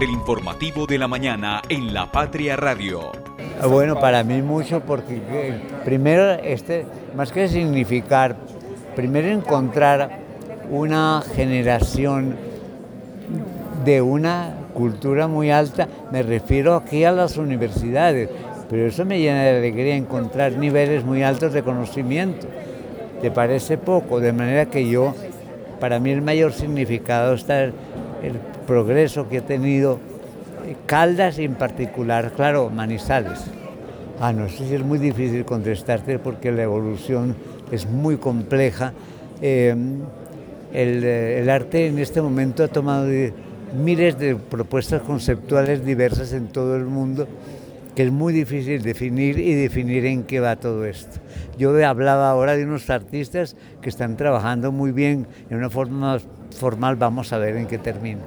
El informativo de la mañana en la Patria Radio. Ah, bueno, para mí mucho porque eh, primero, este, más que significar, primero encontrar una generación de una cultura muy alta, me refiero aquí a las universidades, pero eso me llena de alegría encontrar niveles muy altos de conocimiento. ¿Te parece poco? De manera que yo, para mí el mayor significado está el progreso que ha tenido Caldas y en particular, claro, Manizales. Ah, no sé si es muy difícil contestarte porque la evolución es muy compleja. Eh, el, el, arte en este momento ha tomado miles de propuestas conceptuales diversas en todo el mundo que es muy difícil definir y definir en qué va todo esto. Yo hablaba ahora de unos artistas que están trabajando muy bien en una forma formal, vamos a ver en qué termina.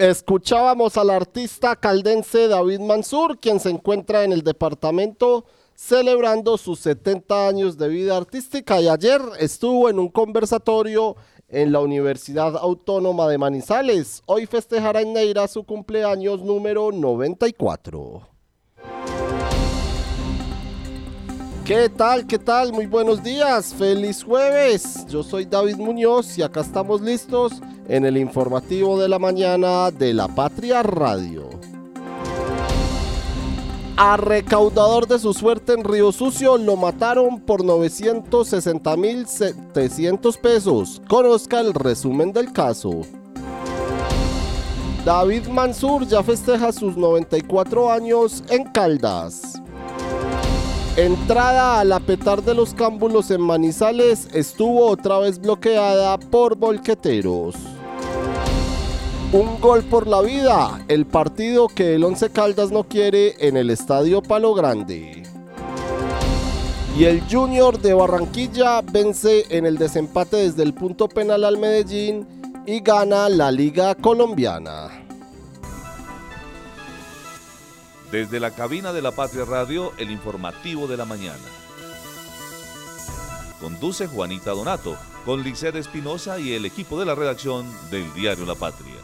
Escuchábamos al artista caldense David Mansur, quien se encuentra en el departamento celebrando sus 70 años de vida artística y ayer estuvo en un conversatorio en la Universidad Autónoma de Manizales. Hoy festejará en Neira su cumpleaños número 94. ¿Qué tal? ¿Qué tal? Muy buenos días. Feliz jueves. Yo soy David Muñoz y acá estamos listos en el informativo de la mañana de la Patria Radio. A recaudador de su suerte en Río Sucio lo mataron por 960.700 pesos. Conozca el resumen del caso. David Mansur ya festeja sus 94 años en Caldas. Entrada a la petar de los cámbulos en Manizales estuvo otra vez bloqueada por volqueteros. Un gol por la vida, el partido que el Once Caldas no quiere en el Estadio Palo Grande. Y el Junior de Barranquilla vence en el desempate desde el punto penal al Medellín y gana la Liga Colombiana. Desde la cabina de la Patria Radio, el informativo de la mañana. Conduce Juanita Donato, con Liced Espinosa y el equipo de la redacción del diario La Patria.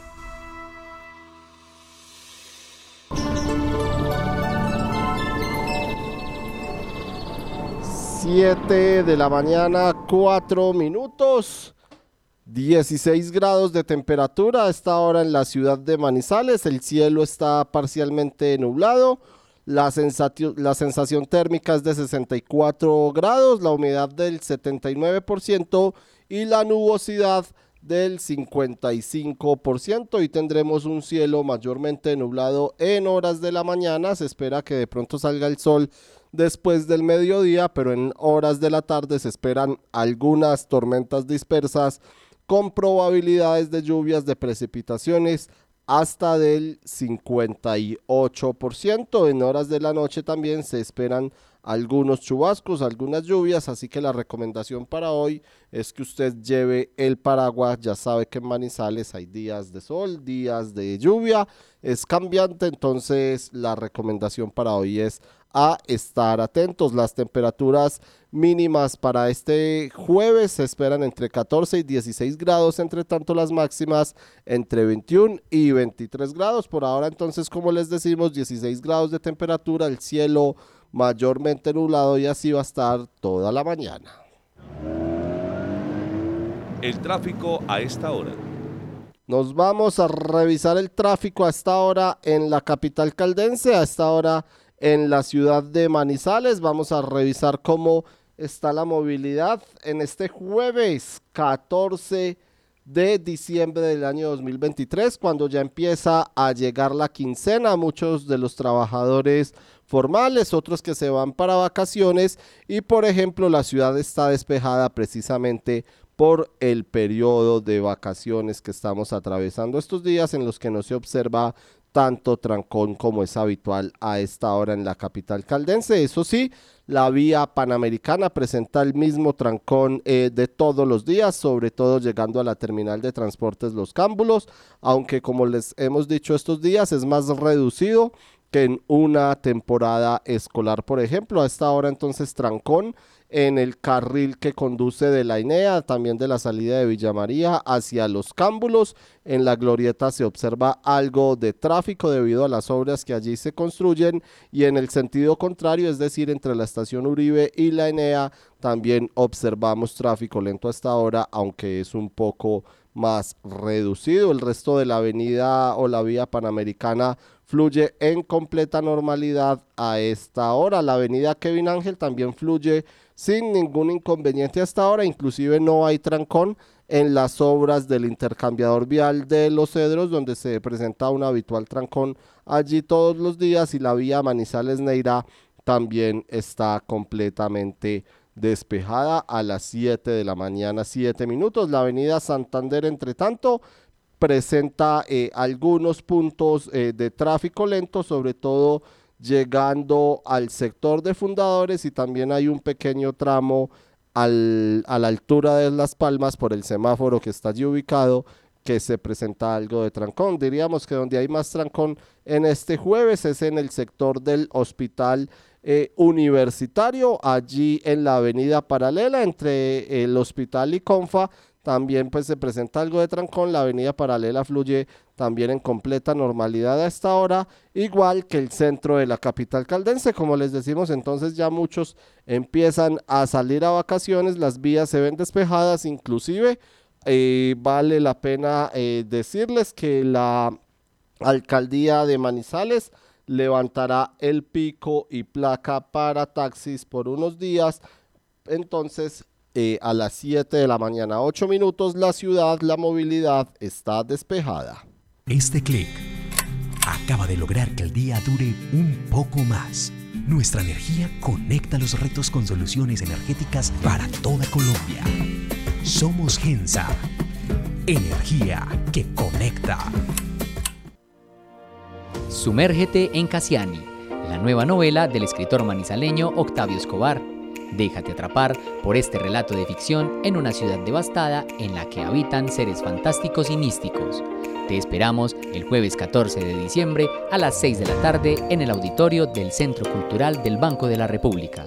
Siete de la mañana, cuatro minutos. 16 grados de temperatura a esta hora en la ciudad de Manizales. El cielo está parcialmente nublado. La, la sensación térmica es de 64 grados, la humedad del 79% y la nubosidad del 55% y tendremos un cielo mayormente nublado en horas de la mañana. Se espera que de pronto salga el sol después del mediodía, pero en horas de la tarde se esperan algunas tormentas dispersas con probabilidades de lluvias de precipitaciones hasta del 58%. En horas de la noche también se esperan algunos chubascos, algunas lluvias, así que la recomendación para hoy es que usted lleve el paraguas. Ya sabe que en Manizales hay días de sol, días de lluvia, es cambiante, entonces la recomendación para hoy es a estar atentos. Las temperaturas mínimas para este jueves se esperan entre 14 y 16 grados, entre tanto las máximas entre 21 y 23 grados. Por ahora entonces, como les decimos, 16 grados de temperatura, el cielo mayormente nublado y así va a estar toda la mañana. El tráfico a esta hora. Nos vamos a revisar el tráfico a esta hora en la capital caldense, a esta hora en la ciudad de Manizales. Vamos a revisar cómo está la movilidad en este jueves 14 de diciembre del año 2023, cuando ya empieza a llegar la quincena. Muchos de los trabajadores formales, otros que se van para vacaciones y por ejemplo la ciudad está despejada precisamente por el periodo de vacaciones que estamos atravesando estos días en los que no se observa tanto trancón como es habitual a esta hora en la capital caldense. Eso sí, La vía panamericana presenta el mismo trancón eh, de todos los días, sobre todo llegando a la terminal de transportes Los Cámbulos, aunque como les hemos dicho estos días es más reducido que en una temporada escolar, por ejemplo. A esta hora entonces trancón en el carril que conduce de la INEA, también de la salida de Villa María hacia los cámbulos. En la glorieta se observa algo de tráfico debido a las obras que allí se construyen y en el sentido contrario, es decir, entre la estación Uribe y la INEA, también observamos tráfico lento hasta ahora, aunque es un poco más reducido. El resto de la avenida o la vía panamericana fluye en completa normalidad a esta hora. La avenida Kevin Ángel también fluye sin ningún inconveniente hasta ahora, inclusive no hay trancón en las obras del intercambiador vial de Los Cedros, donde se presenta un habitual trancón allí todos los días y la vía Manizales Neira también está completamente despejada a las 7 de la mañana, 7 minutos. La avenida Santander, entre tanto, presenta eh, algunos puntos eh, de tráfico lento, sobre todo llegando al sector de fundadores y también hay un pequeño tramo a la altura de Las Palmas por el semáforo que está allí ubicado que se presenta algo de trancón. Diríamos que donde hay más trancón en este jueves es en el sector del hospital eh, universitario, allí en la avenida paralela entre el hospital y Confa también pues se presenta algo de trancón, la avenida paralela fluye también en completa normalidad a esta hora, igual que el centro de la capital caldense, como les decimos, entonces ya muchos empiezan a salir a vacaciones, las vías se ven despejadas, inclusive eh, vale la pena eh, decirles que la alcaldía de Manizales levantará el pico y placa para taxis por unos días, entonces eh, a las 7 de la mañana, 8 minutos, la ciudad, la movilidad está despejada. Este clic acaba de lograr que el día dure un poco más. Nuestra energía conecta los retos con soluciones energéticas para toda Colombia. Somos Gensa. Energía que conecta. Sumérgete en Cassiani, la nueva novela del escritor manizaleño Octavio Escobar Déjate atrapar por este relato de ficción en una ciudad devastada en la que habitan seres fantásticos y místicos. Te esperamos el jueves 14 de diciembre a las 6 de la tarde en el auditorio del Centro Cultural del Banco de la República.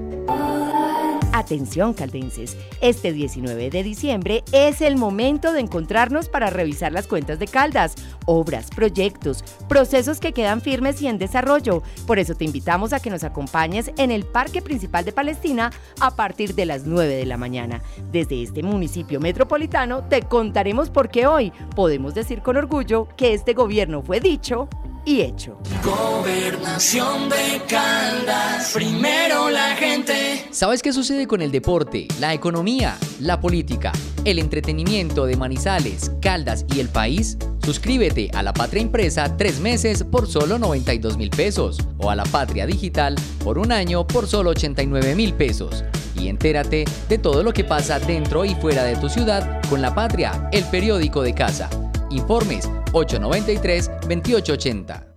Atención caldenses, este 19 de diciembre es el momento de encontrarnos para revisar las cuentas de Caldas, obras, proyectos, procesos que quedan firmes y en desarrollo. Por eso te invitamos a que nos acompañes en el Parque Principal de Palestina a partir de las 9 de la mañana. Desde este municipio metropolitano te contaremos por qué hoy podemos decir con orgullo que este gobierno fue dicho y hecho. Gobernación de Caldas, primero la gente. ¿Sabes qué sucede con el deporte, la economía, la política, el entretenimiento de Manizales, Caldas y el país? Suscríbete a La Patria Impresa tres meses por solo 92 mil pesos o a La Patria Digital por un año por solo 89 mil pesos. Y entérate de todo lo que pasa dentro y fuera de tu ciudad con La Patria, el periódico de casa. Informes 893-2880.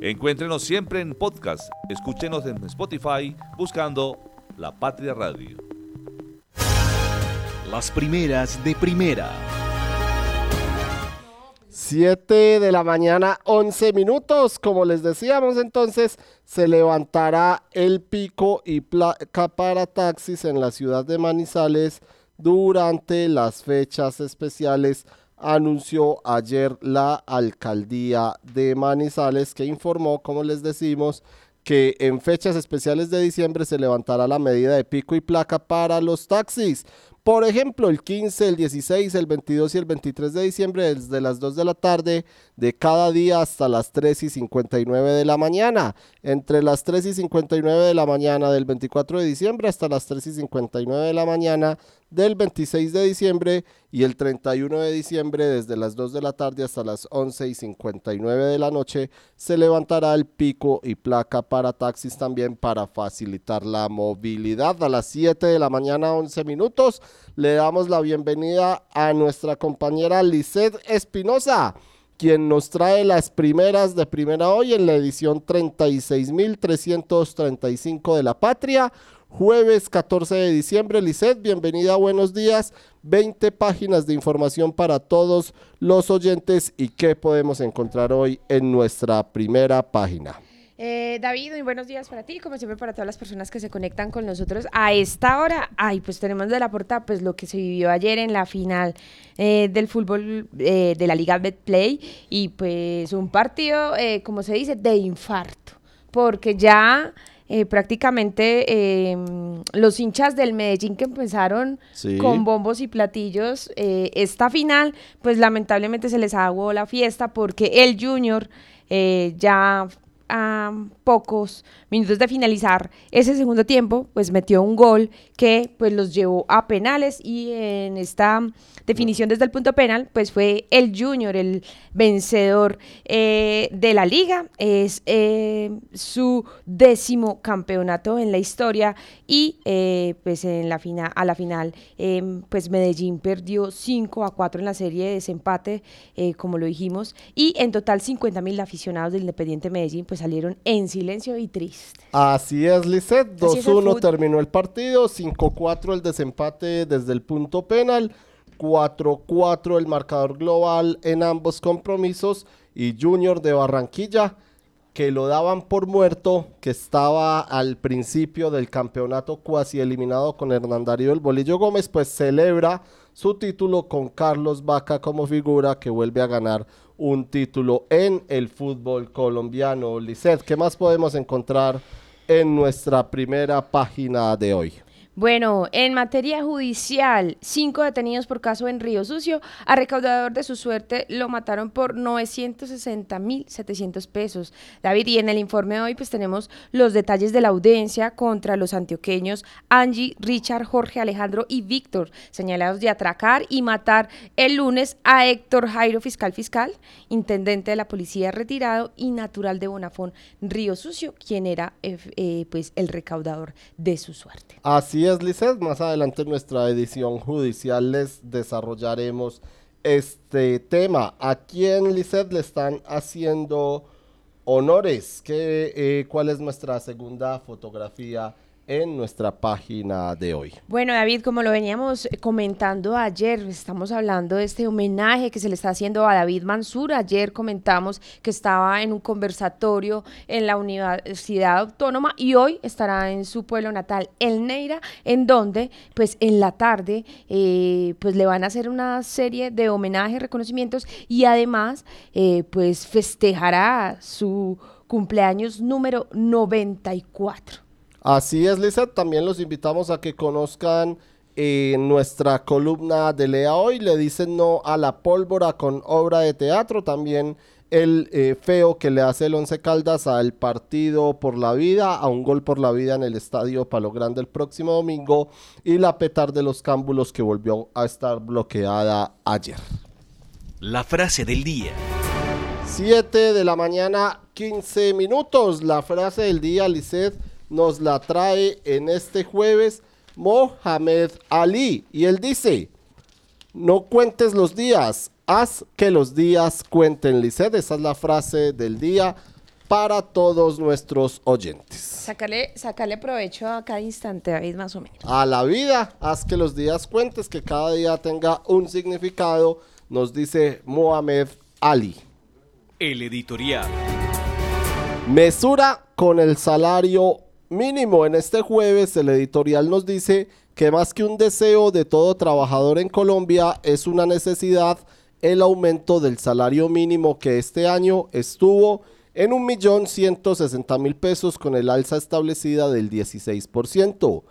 Encuéntrenos siempre en podcast. Escúchenos en Spotify buscando La Patria Radio. Las primeras de primera. 7 de la mañana, 11 minutos. Como les decíamos entonces, se levantará el pico y placa para taxis en la ciudad de Manizales durante las fechas especiales, anunció ayer la alcaldía de Manizales que informó, como les decimos, que en fechas especiales de diciembre se levantará la medida de pico y placa para los taxis. Por ejemplo, el 15, el 16, el 22 y el 23 de diciembre desde las 2 de la tarde de cada día hasta las 3 y 59 de la mañana. Entre las 3 y 59 de la mañana del 24 de diciembre hasta las 3 y 59 de la mañana del 26 de diciembre y el 31 de diciembre desde las 2 de la tarde hasta las 11 y 59 de la noche se levantará el pico y placa para taxis también para facilitar la movilidad. A las 7 de la mañana 11 minutos le damos la bienvenida a nuestra compañera Lisette Espinosa quien nos trae las primeras de primera hoy en la edición 36.335 de La Patria jueves 14 de diciembre. Lisset, bienvenida, buenos días. 20 páginas de información para todos los oyentes y qué podemos encontrar hoy en nuestra primera página. Eh, David, muy buenos días para ti, como siempre para todas las personas que se conectan con nosotros a esta hora. Ay, pues tenemos de la portada pues lo que se vivió ayer en la final eh, del fútbol eh, de la Liga Betplay y pues un partido, como se dice, de infarto, porque ya eh, prácticamente em, los hinchas del Medellín que empezaron con bombos y platillos eh, esta final, pues lamentablemente se les aguó la fiesta porque el Junior eh, ya a pocos minutos de finalizar ese segundo tiempo, pues metió un gol que pues los llevó a penales y en esta definición desde el punto penal, pues fue el Junior el vencedor eh, de la liga, es eh, su décimo campeonato en la historia y eh, pues en la final, a la final em, pues Medellín perdió 5 a 4 en la serie de desempate, como lo dijimos, y en total 50 mil aficionados del Independiente Medellín pues salieron en silencio y triste. Así es, Lisset, 2-1 terminó el partido, 5-4 el desempate desde el punto penal. 4-4 el marcador global en ambos compromisos y Junior de Barranquilla que lo daban por muerto, que estaba al principio del campeonato cuasi eliminado con Hernandario el Bolillo Gómez, pues celebra su título con Carlos Vaca como figura que vuelve a ganar un título en el fútbol colombiano. Lisset, ¿qué más podemos encontrar en nuestra primera página de hoy? Bueno, en materia judicial, cinco detenidos por caso en Río Sucio. A recaudador de su suerte lo mataron por 960 mil 700 pesos. David, y en el informe de hoy pues tenemos los detalles de la audiencia contra los antioqueños Angie, Richard, Jorge, Alejandro y Víctor, señalados de atracar y matar el lunes a Héctor Jairo Fiscal Fiscal, intendente de la policía retirado y natural de Bonafón, Río Sucio, quien era eh, eh, pues el recaudador de su suerte. Así es, Más adelante en nuestra edición judicial les desarrollaremos este tema. ¿A quién, Lizeth, le están haciendo honores? ¿Qué, eh, ¿Cuál es nuestra segunda fotografía? En nuestra página de hoy. Bueno, David, como lo veníamos comentando ayer, estamos hablando de este homenaje que se le está haciendo a David Mansur. Ayer comentamos que estaba en un conversatorio en la Universidad Autónoma y hoy estará en su pueblo natal, El Neira, en donde, pues en la tarde, eh, pues le van a hacer una serie de homenajes, reconocimientos y además, eh, pues festejará su cumpleaños número 94. Así es, Lisa. También los invitamos a que conozcan eh, nuestra columna de Lea Hoy. Le dicen no a la pólvora con obra de teatro. También el eh, feo que le hace el Once Caldas al partido por la vida, a un gol por la vida en el estadio Palo Grande el próximo domingo. Y la petar de los cámbulos que volvió a estar bloqueada ayer. La frase del día. 7 de la mañana, 15 minutos. La frase del día, Lisset nos la trae en este jueves Mohamed Ali. Y él dice, no cuentes los días, haz que los días cuenten, Lisset. Esa es la frase del día para todos nuestros oyentes. Sácale, sácale provecho a cada instante, David, más o menos. A la vida, haz que los días cuentes, que cada día tenga un significado, nos dice Mohamed Ali. El editorial. Mesura con el salario mínimo en este jueves el editorial nos dice que más que un deseo de todo trabajador en Colombia es una necesidad el aumento del salario mínimo que este año estuvo en 1.160.000 pesos con el alza establecida del 16%.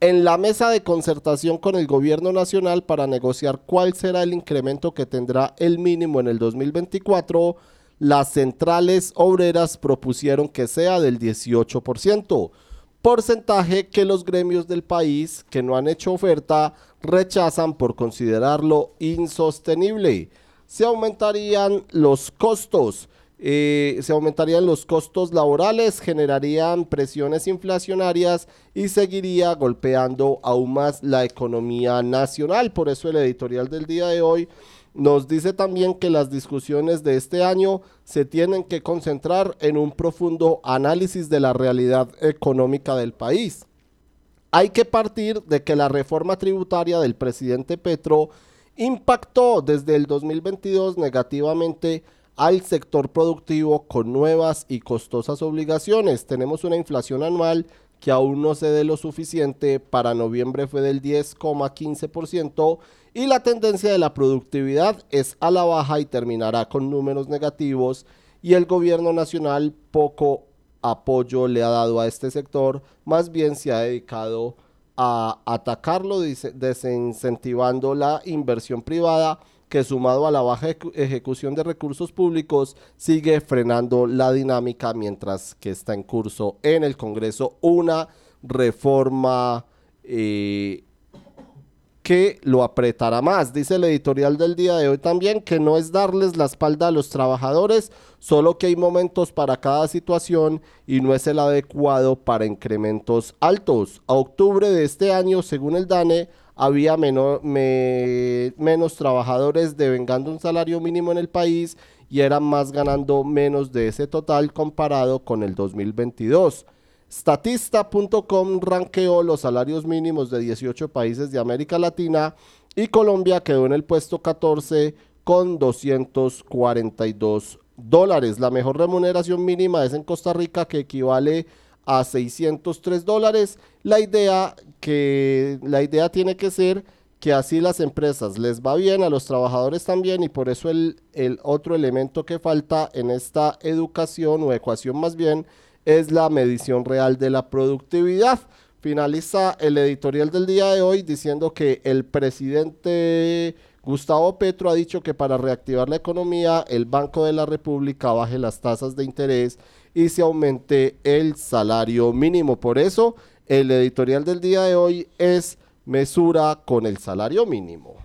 En la mesa de concertación con el gobierno nacional para negociar cuál será el incremento que tendrá el mínimo en el 2024, las centrales obreras propusieron que sea del 18%, porcentaje que los gremios del país que no han hecho oferta rechazan por considerarlo insostenible. Se aumentarían los costos. eh, se aumentarían los costos laborales, generarían presiones inflacionarias y seguiría golpeando aún más la economía nacional. Por eso el editorial del día de hoy nos dice también que las discusiones de este año se tienen que concentrar en un profundo análisis de la realidad económica del país. Hay que partir de que la reforma tributaria del presidente Petro impactó desde el 2022 negativamente al sector productivo con nuevas y costosas obligaciones. Tenemos una inflación anual que aún no se dé lo suficiente, para noviembre fue del 10,15% y la tendencia de la productividad es a la baja y terminará con números negativos. Y el gobierno nacional poco apoyo le ha dado a este sector, más bien se ha dedicado a atacarlo desincentivando la inversión privada que sumado a la baja ejecu- ejecución de recursos públicos sigue frenando la dinámica mientras que está en curso en el Congreso una reforma eh, que lo apretará más. Dice el editorial del día de hoy también que no es darles la espalda a los trabajadores, solo que hay momentos para cada situación y no es el adecuado para incrementos altos. A octubre de este año, según el DANE, había meno- me- menos trabajadores devengando un salario mínimo en el país y eran más ganando menos de ese total comparado con el 2022. Statista.com ranqueó los salarios mínimos de 18 países de América Latina y Colombia quedó en el puesto 14 con 242 dólares. La mejor remuneración mínima es en Costa Rica que equivale a 603 dólares. La idea que la idea tiene que ser que así las empresas les va bien, a los trabajadores también, y por eso el, el otro elemento que falta en esta educación o ecuación más bien es la medición real de la productividad. Finaliza el editorial del día de hoy diciendo que el presidente Gustavo Petro ha dicho que para reactivar la economía el Banco de la República baje las tasas de interés y se aumente el salario mínimo. Por eso el editorial del día de hoy es mesura con el salario mínimo.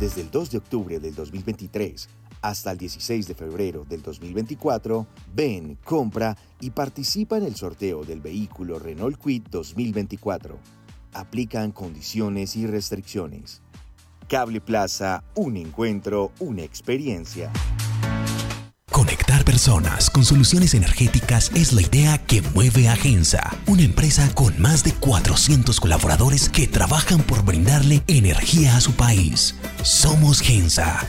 Desde el 2 de octubre del 2023 hasta el 16 de febrero del 2024, ven, compra y participa en el sorteo del vehículo Renault Kwid 2024. Aplican condiciones y restricciones. Cable Plaza, un encuentro, una experiencia. Conectar personas con soluciones energéticas es la idea que mueve a Gensa, una empresa con más de 400 colaboradores que trabajan por brindarle energía a su país. Somos Gensa,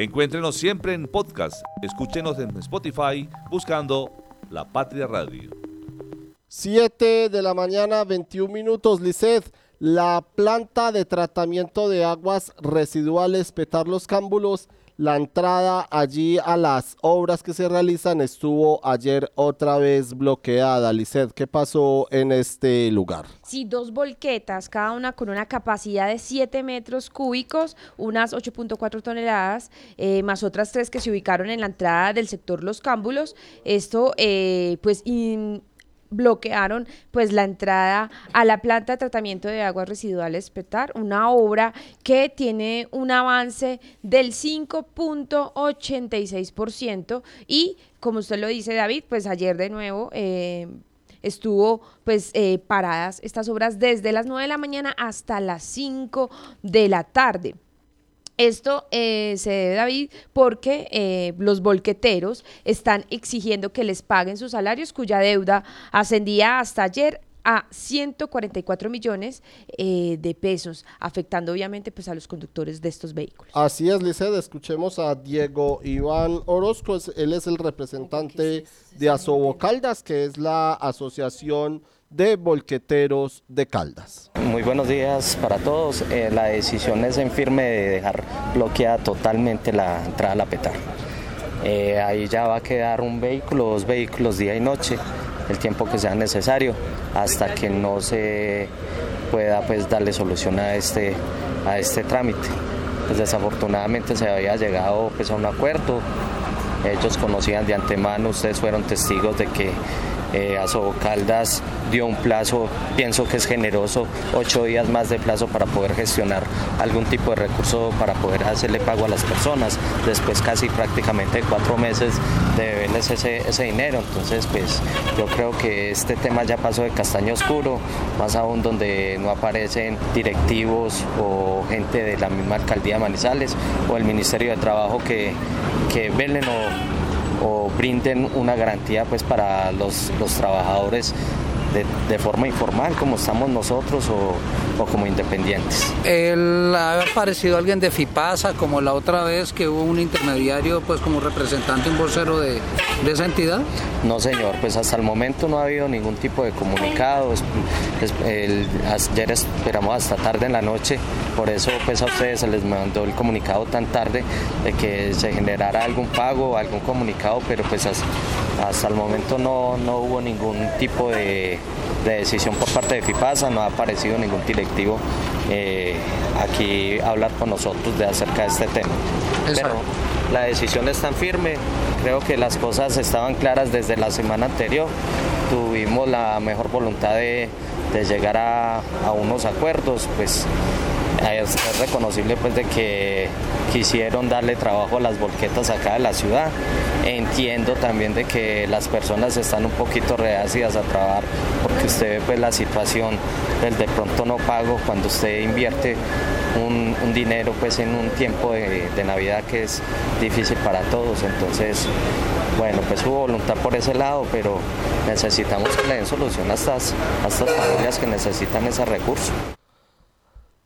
Encuéntrenos siempre en podcast. Escúchenos en Spotify buscando La Patria Radio. 7 de la mañana, 21 minutos, Lisset. La planta de tratamiento de aguas residuales Petar los Cámbulos, la entrada allí a las obras que se realizan estuvo ayer otra vez bloqueada. Lisset, ¿qué pasó en este lugar? Sí, dos volquetas, cada una con una capacidad de 7 metros cúbicos, unas 8.4 toneladas, eh, más otras tres que se ubicaron en la entrada del sector Los Cámbulos. Esto, eh, pues, bloquearon pues la entrada a la planta de tratamiento de aguas residuales Petar, una obra que tiene un avance del 5.86% y como usted lo dice David, pues ayer de nuevo eh, estuvo pues eh, paradas estas obras desde las 9 de la mañana hasta las 5 de la tarde. Esto eh, se debe, David, porque eh, los volqueteros están exigiendo que les paguen sus salarios, cuya deuda ascendía hasta ayer a 144 millones eh, de pesos, afectando obviamente pues, a los conductores de estos vehículos. Así es, Lisset. Escuchemos a Diego Iván Orozco. Él es el representante de Asobo Caldas, que es la asociación de volqueteros de Caldas. Muy buenos días para todos. Eh, la decisión es en firme de dejar bloqueada totalmente la entrada a la petar. Eh, ahí ya va a quedar un vehículo, dos vehículos día y noche, el tiempo que sea necesario, hasta que no se pueda pues darle solución a este, a este trámite. Pues desafortunadamente se había llegado pues a un acuerdo. Ellos conocían de antemano, ustedes fueron testigos de que eh, Asobo Caldas dio un plazo, pienso que es generoso, ocho días más de plazo para poder gestionar algún tipo de recurso para poder hacerle pago a las personas. Después casi prácticamente cuatro meses de deberles ese, ese dinero. Entonces, pues yo creo que este tema ya pasó de castaño oscuro, más aún donde no aparecen directivos o gente de la misma alcaldía de Manizales o el Ministerio de Trabajo que, que velen o o brinden una garantía pues para los, los trabajadores de, de forma informal como estamos nosotros o, o como independientes. Él ha aparecido alguien de FIPASA, como la otra vez que hubo un intermediario, pues como representante, un vocero de, de esa entidad. No señor, pues hasta el momento no ha habido ningún tipo de comunicado. El- ayer esperamos hasta tarde en la noche, por eso pues a ustedes se les mandó el comunicado tan tarde de que se generara algún pago, algún comunicado, pero pues hasta, hasta el momento no, no hubo ningún tipo de, de decisión por parte de FIPASA, no ha aparecido ningún directivo eh, aquí a hablar con nosotros de acerca de este tema. Pero la decisión es tan firme, creo que las cosas estaban claras desde la semana anterior, tuvimos la mejor voluntad de, de llegar a, a unos acuerdos, pues es, es reconocible pues de que quisieron darle trabajo a las volquetas acá de la ciudad. Entiendo también de que las personas están un poquito reacias a trabajar porque usted ve pues la situación del de pronto no pago cuando usted invierte un, dinero pues en un tiempo de, de Navidad que es difícil para todos. Entonces, bueno, pues hubo voluntad por ese lado, pero necesitamos que le den solución a estas, a estas familias que necesitan ese recurso.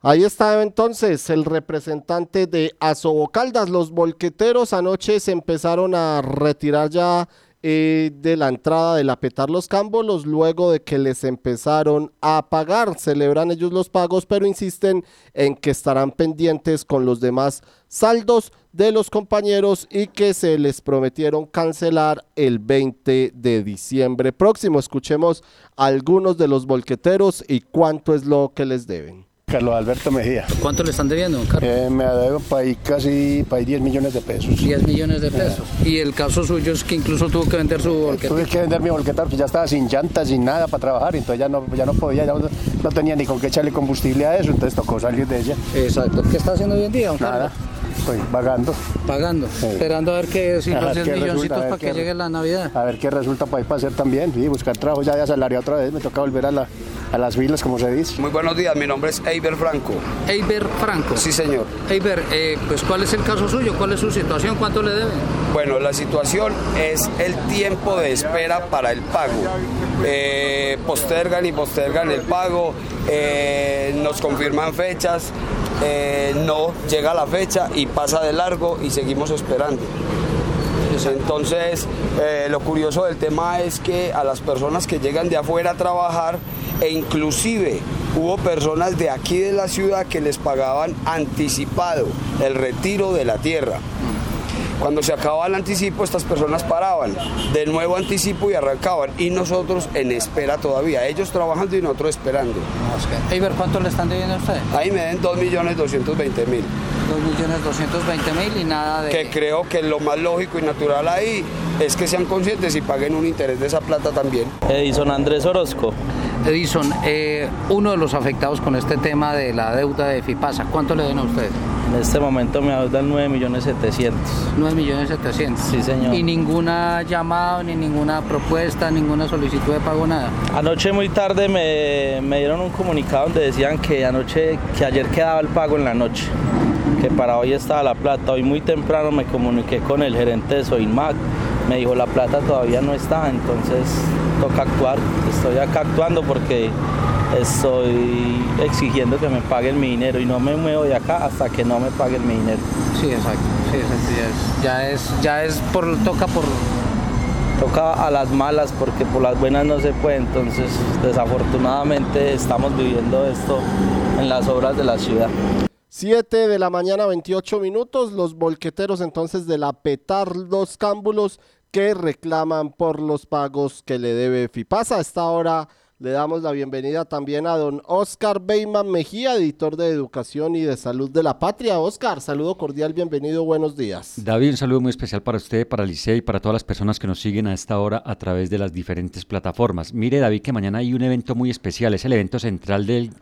Ahí está entonces el representante de Asobo Caldas. Los volqueteros anoche se empezaron a retirar ya eh, de la entrada de la Petar Los Cámbolos luego de que les empezaron a pagar. Celebran ellos los pagos, pero insisten en que estarán pendientes con los demás saldos de los compañeros y que se les prometieron cancelar el 20 de diciembre próximo. Escuchemos a algunos de los volqueteros y cuánto es lo que les deben. Carlos Alberto Mejía. ¿Cuánto le están debiendo, don Carlos? Eh, me debo para ahí casi para ahí 10 millones de pesos. 10 millones de pesos. Y el caso suyo es que incluso tuvo que vender su volqueta. Tuve que vender mi volqueta porque ya estaba sin llantas, sin nada para trabajar, entonces ya no, ya no podía, ya no, no tenía ni con qué echarle combustible a eso, entonces tocó salir de ella. Exacto. ¿Qué está haciendo hoy en día, don Carlos? Nada, estoy pagando. Pagando, esperando a ver qué, si los ver 10 qué milloncitos resulta, para que llegue la Navidad. A ver qué resulta para ir para hacer también, y buscar trabajo ya de asalariado otra vez, me toca volver a la, a las filas, como se dice. Muy buenos días, mi nombre es Eiber Franco. Eiber Franco. Sí, señor. Eiber, eh, pues ¿cuál es el caso suyo? ¿Cuál es su situación? ¿Cuánto le deben? Bueno, la situación es el tiempo de espera para el pago. Eh, postergan y postergan el pago, eh, nos confirman fechas, eh, no llega la fecha y pasa de largo y seguimos esperando. Entonces, eh, lo curioso del tema es que a las personas que llegan de afuera a trabajar, e inclusive hubo personas de aquí de la ciudad que les pagaban anticipado el retiro de la tierra. Cuando se acababa el anticipo, estas personas paraban, de nuevo anticipo y arrancaban. Y nosotros en espera todavía, ellos trabajando y nosotros esperando. Eiber, ¿cuánto le están debiendo a usted? Ahí me den 2.220.000. 2.220.000 y nada de... Que creo que lo más lógico y natural ahí es que sean conscientes y paguen un interés de esa plata también. Edison Andrés Orozco. Edison, eh, uno de los afectados con este tema de la deuda de FIPASA, ¿cuánto le den a usted? En este momento me adeudan 9 millones 700. 9 millones 700. Sí, señor. Y ninguna llamada, ni ninguna propuesta, ninguna solicitud de pago, nada. Anoche muy tarde me, me dieron un comunicado donde decían que anoche, que ayer quedaba el pago en la noche, que para hoy estaba la plata. Hoy muy temprano me comuniqué con el gerente de Soinmac, me dijo la plata todavía no está, entonces toca actuar. Estoy acá actuando porque estoy exigiendo que me paguen mi dinero y no me muevo de acá hasta que no me paguen mi dinero. Sí, exacto. Sí, exacto. Ya es, ya es, ya es por, toca por... Toca a las malas porque por las buenas no se puede, entonces desafortunadamente estamos viviendo esto en las obras de la ciudad. 7 de la mañana, 28 minutos. Los volqueteros entonces de la Petardos Cámbulos que reclaman por los pagos que le debe FIPASA. A esta hora le damos la bienvenida también a don Oscar Beyman Mejía, editor de Educación y de Salud de la Patria. Oscar, saludo cordial, bienvenido, buenos días. David, un saludo muy especial para usted, para Licey y para todas las personas que nos siguen a esta hora a través de las diferentes plataformas. Mire, David, que mañana hay un evento muy especial, es el evento central del,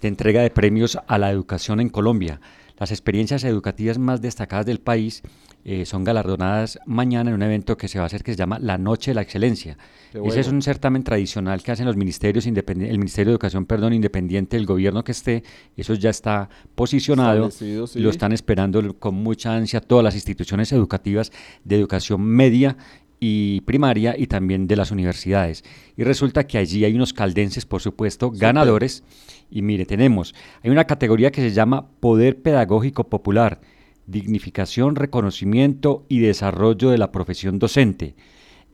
de entrega de premios a la educación en Colombia. Las experiencias educativas más destacadas del país eh, son galardonadas mañana en un evento que se va a hacer que se llama La Noche de la Excelencia. bueno. Ese es un certamen tradicional que hacen los ministerios independientes, el Ministerio de Educación, perdón, independiente del gobierno que esté. Eso ya está posicionado. Sí. Lo están esperando con mucha ansia todas las instituciones educativas de educación media y primaria y también de las universidades. Y resulta que allí hay unos caldenses, por supuesto, ganadores. Y mire, tenemos, hay una categoría que se llama Poder Pedagógico Popular, Dignificación, Reconocimiento y Desarrollo de la Profesión Docente.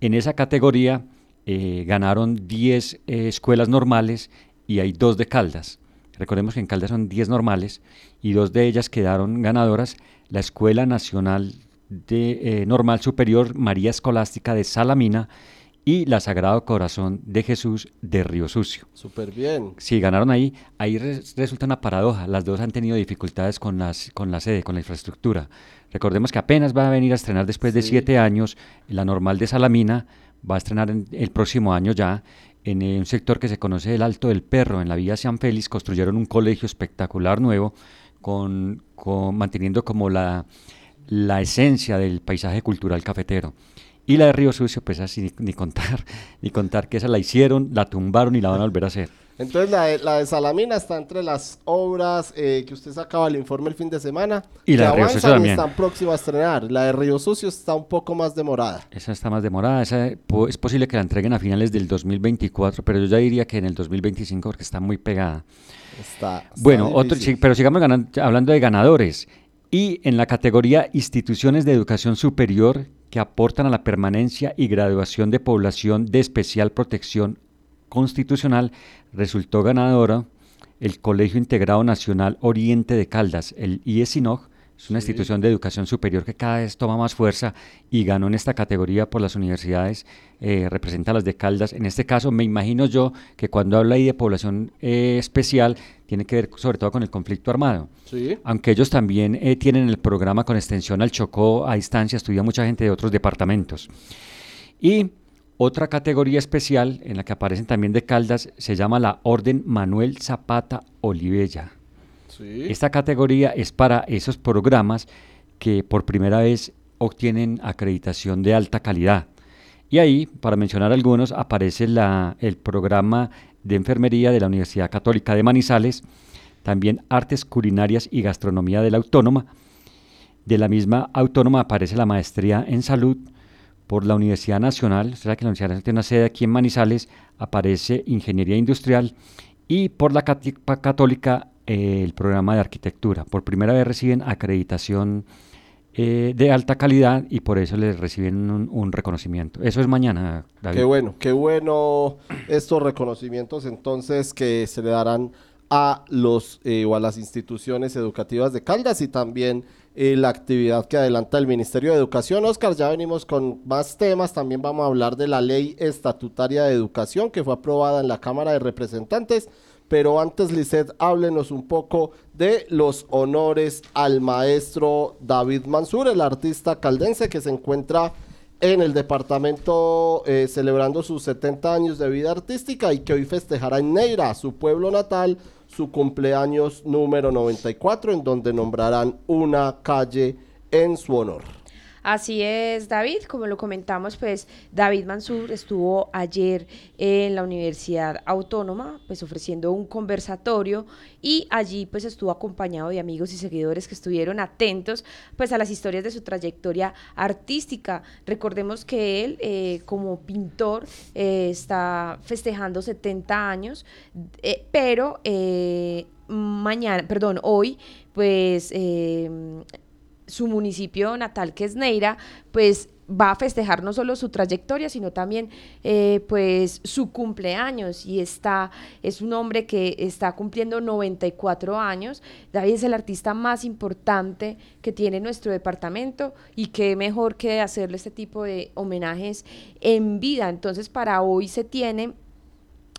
En esa categoría eh, ganaron 10 eh, escuelas normales y hay dos de Caldas. Recordemos que en Caldas son 10 normales y dos de ellas quedaron ganadoras. La Escuela Nacional de eh, Normal Superior María Escolástica de Salamina y la Sagrado Corazón de Jesús de Río Sucio. Súper bien. Sí, ganaron ahí. Ahí res- resulta una paradoja. Las dos han tenido dificultades con, las, con la sede, con la infraestructura. Recordemos que apenas va a venir a estrenar después de siete años la normal de Salamina. Va a estrenar en- el próximo año ya en eh, un sector que se conoce el Alto del Perro, en la vía San Félix. Construyeron un colegio espectacular nuevo, con, con- manteniendo como la, la esencia del paisaje cultural cafetero. Y la de Río Sucio, pues así ni, ni contar, ni contar que esa la hicieron, la tumbaron y la van a volver a hacer. Entonces la de, la de Salamina está entre las obras eh, que usted sacaba el informe el fin de semana. Y la de Río Sucio también. están próximas a estrenar. La de Río Sucio está un poco más demorada. Esa está más demorada, esa po- es posible que la entreguen a finales del 2024, pero yo ya diría que en el 2025 porque está muy pegada. Está, está Bueno, otro, difícil. sí, pero sigamos ganan- hablando de ganadores. Y en la categoría instituciones de educación superior que aportan a la permanencia y graduación de población de especial protección constitucional, resultó ganadora el Colegio Integrado Nacional Oriente de Caldas, el IESINOG, es una Sí. institución de educación superior que cada vez toma más fuerza y ganó en esta categoría por las universidades, eh, representa a las de Caldas. En este caso, me imagino yo que cuando habla ahí de población eh, especial, tiene que ver sobre todo con el conflicto armado. Sí. Aunque ellos también eh, tienen el programa con extensión al Chocó a distancia, estudia mucha gente de otros departamentos. Y otra categoría especial en la que aparecen también de Caldas se llama la Orden Manuel Zapata Olivella. Sí. Esta categoría es para esos programas que por primera vez obtienen acreditación de alta calidad. Y ahí, para mencionar algunos, aparece la- el programa de Enfermería de la Universidad Católica de Manizales, también Artes Culinarias y Gastronomía de la Autónoma. De la misma Autónoma aparece la Maestría en Salud por la Universidad Nacional, o sea que la Universidad Nacional tiene una sede aquí en Manizales, aparece Ingeniería Industrial y por la Católica eh, el programa de Arquitectura. Por primera vez reciben acreditación eh, de alta calidad y por eso les reciben un, reconocimiento. Eso es mañana. Qué bueno, qué bueno estos reconocimientos entonces que se le darán a los eh, o a las instituciones educativas de Caldas y también eh, la actividad que adelanta el Ministerio de Educación. Oscar, ya venimos con más temas. También vamos a hablar de la ley estatutaria de educación que fue aprobada en la Cámara de Representantes. Pero antes, Lisset, háblenos un poco de los honores al maestro David Mansur, el artista caldense que se encuentra en el departamento eh, celebrando sus 70 años de vida artística y que hoy festejará en Neira, su pueblo natal, su cumpleaños número 94, en donde nombrarán una calle en su honor. Así es, David, como lo comentamos, pues David Mansur estuvo ayer en la Universidad Autónoma, pues ofreciendo un conversatorio y allí pues estuvo acompañado de amigos y seguidores que estuvieron atentos pues a las historias de su trayectoria artística. Recordemos que él eh, como pintor eh, está festejando 70 años, eh, pero mañana, perdón, hoy pues su municipio natal, que es Neira, pues va a festejar no solo su trayectoria, sino también eh, pues su cumpleaños y está, es un hombre que está cumpliendo 94 años. David es el artista más importante que tiene nuestro departamento y qué mejor que hacerle este tipo de homenajes en vida. Entonces para hoy se tiene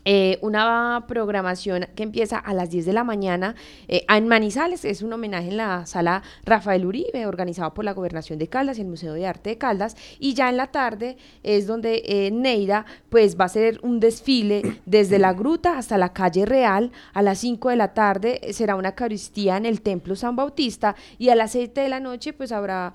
eh, una programación que empieza a las 10 de la mañana eh, en Manizales, es un homenaje en la sala Rafael Uribe, organizado por la Gobernación de Caldas y el Museo de Arte de Caldas, y ya en la tarde es donde eh, Neira pues va a ser un desfile desde la gruta hasta la calle Real, a las 5 de la tarde será una Eucaristía en el Templo San Bautista. Y a las 7 de la noche pues habrá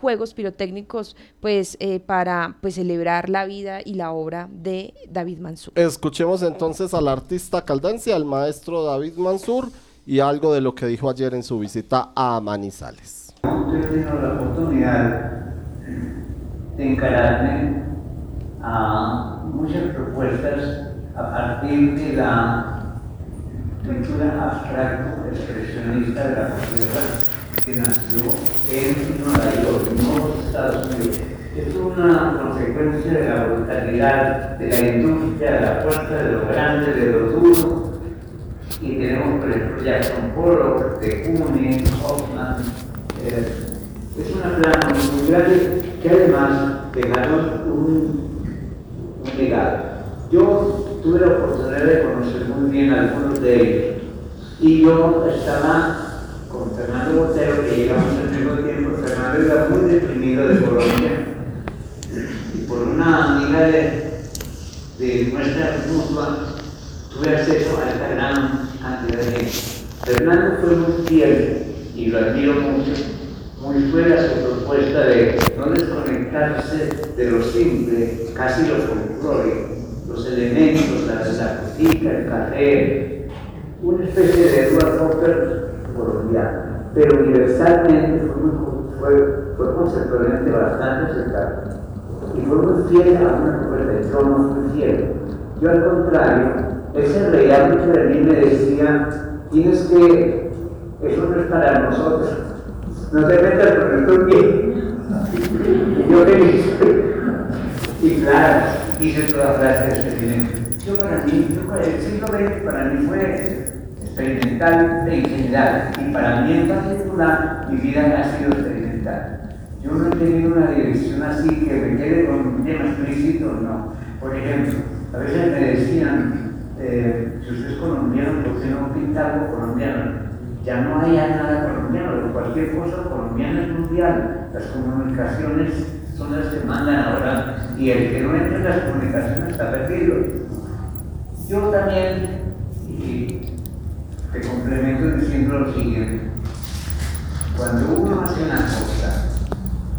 juegos pirotécnicos pues para pues celebrar la vida y la obra de David Mansur. Escuchemos entonces al artista caldense, al maestro David Mansur, y algo de lo que dijo ayer en su visita a Manizales. He tenido la oportunidad de encararme a muchas propuestas a partir de la lectura abstracto expresionista de la sociedad que nació en Nueva York, los Estados Unidos es una consecuencia de la brutalidad de la industria, de la fuerza, de lo grande, de lo duro. Y tenemos, por ejemplo, Jackson Pollock, de Kune, Hoffman. Eh, es una plana muy grande que además dejaron un, un legado. Yo tuve la oportunidad de conocer muy bien a algunos de ellos. Y yo estaba con Fernando Botero, que llegamos al mismo tiempo. Fernando era muy deprimido de Colombia por una amiga de, de nuestra mutua, tuve acceso a esta gran cantidad de gente. Fernando fue muy y lo admiro mucho, muy fuera su propuesta de no desconectarse de lo simple, casi lo folclórico, los elementos, la, la el café, una especie de Edward Hopper colombiano, pero universalmente fue, muy, fue, fue conceptualmente bastante aceptado y fue muy fiel a una propuesta, yo no fui fiel. Yo al contrario, ese reía mucho de mí me decía, tienes que, eso no es para nosotros, no te metas con nuestro pie. Y yo feliz. Y claro, hice toda clase de experimentos. Yo para mí, yo, el siglo XX para mí fue experimental en general y para mí en particular mi vida ha sido experimental. Yo no he tenido una dirección así que me quede con un tema explícito, no. Por ejemplo, a veces me decían, eh, si usted es colombiano, ¿por qué no pinta algo colombiano? Ya no hay nada colombiano, cualquier cosa colombiana es mundial. Las comunicaciones son las que mandan ahora y el que no entre en las comunicaciones está perdido. Yo también, y te complemento diciendo lo siguiente, cuando uno hace una cosa,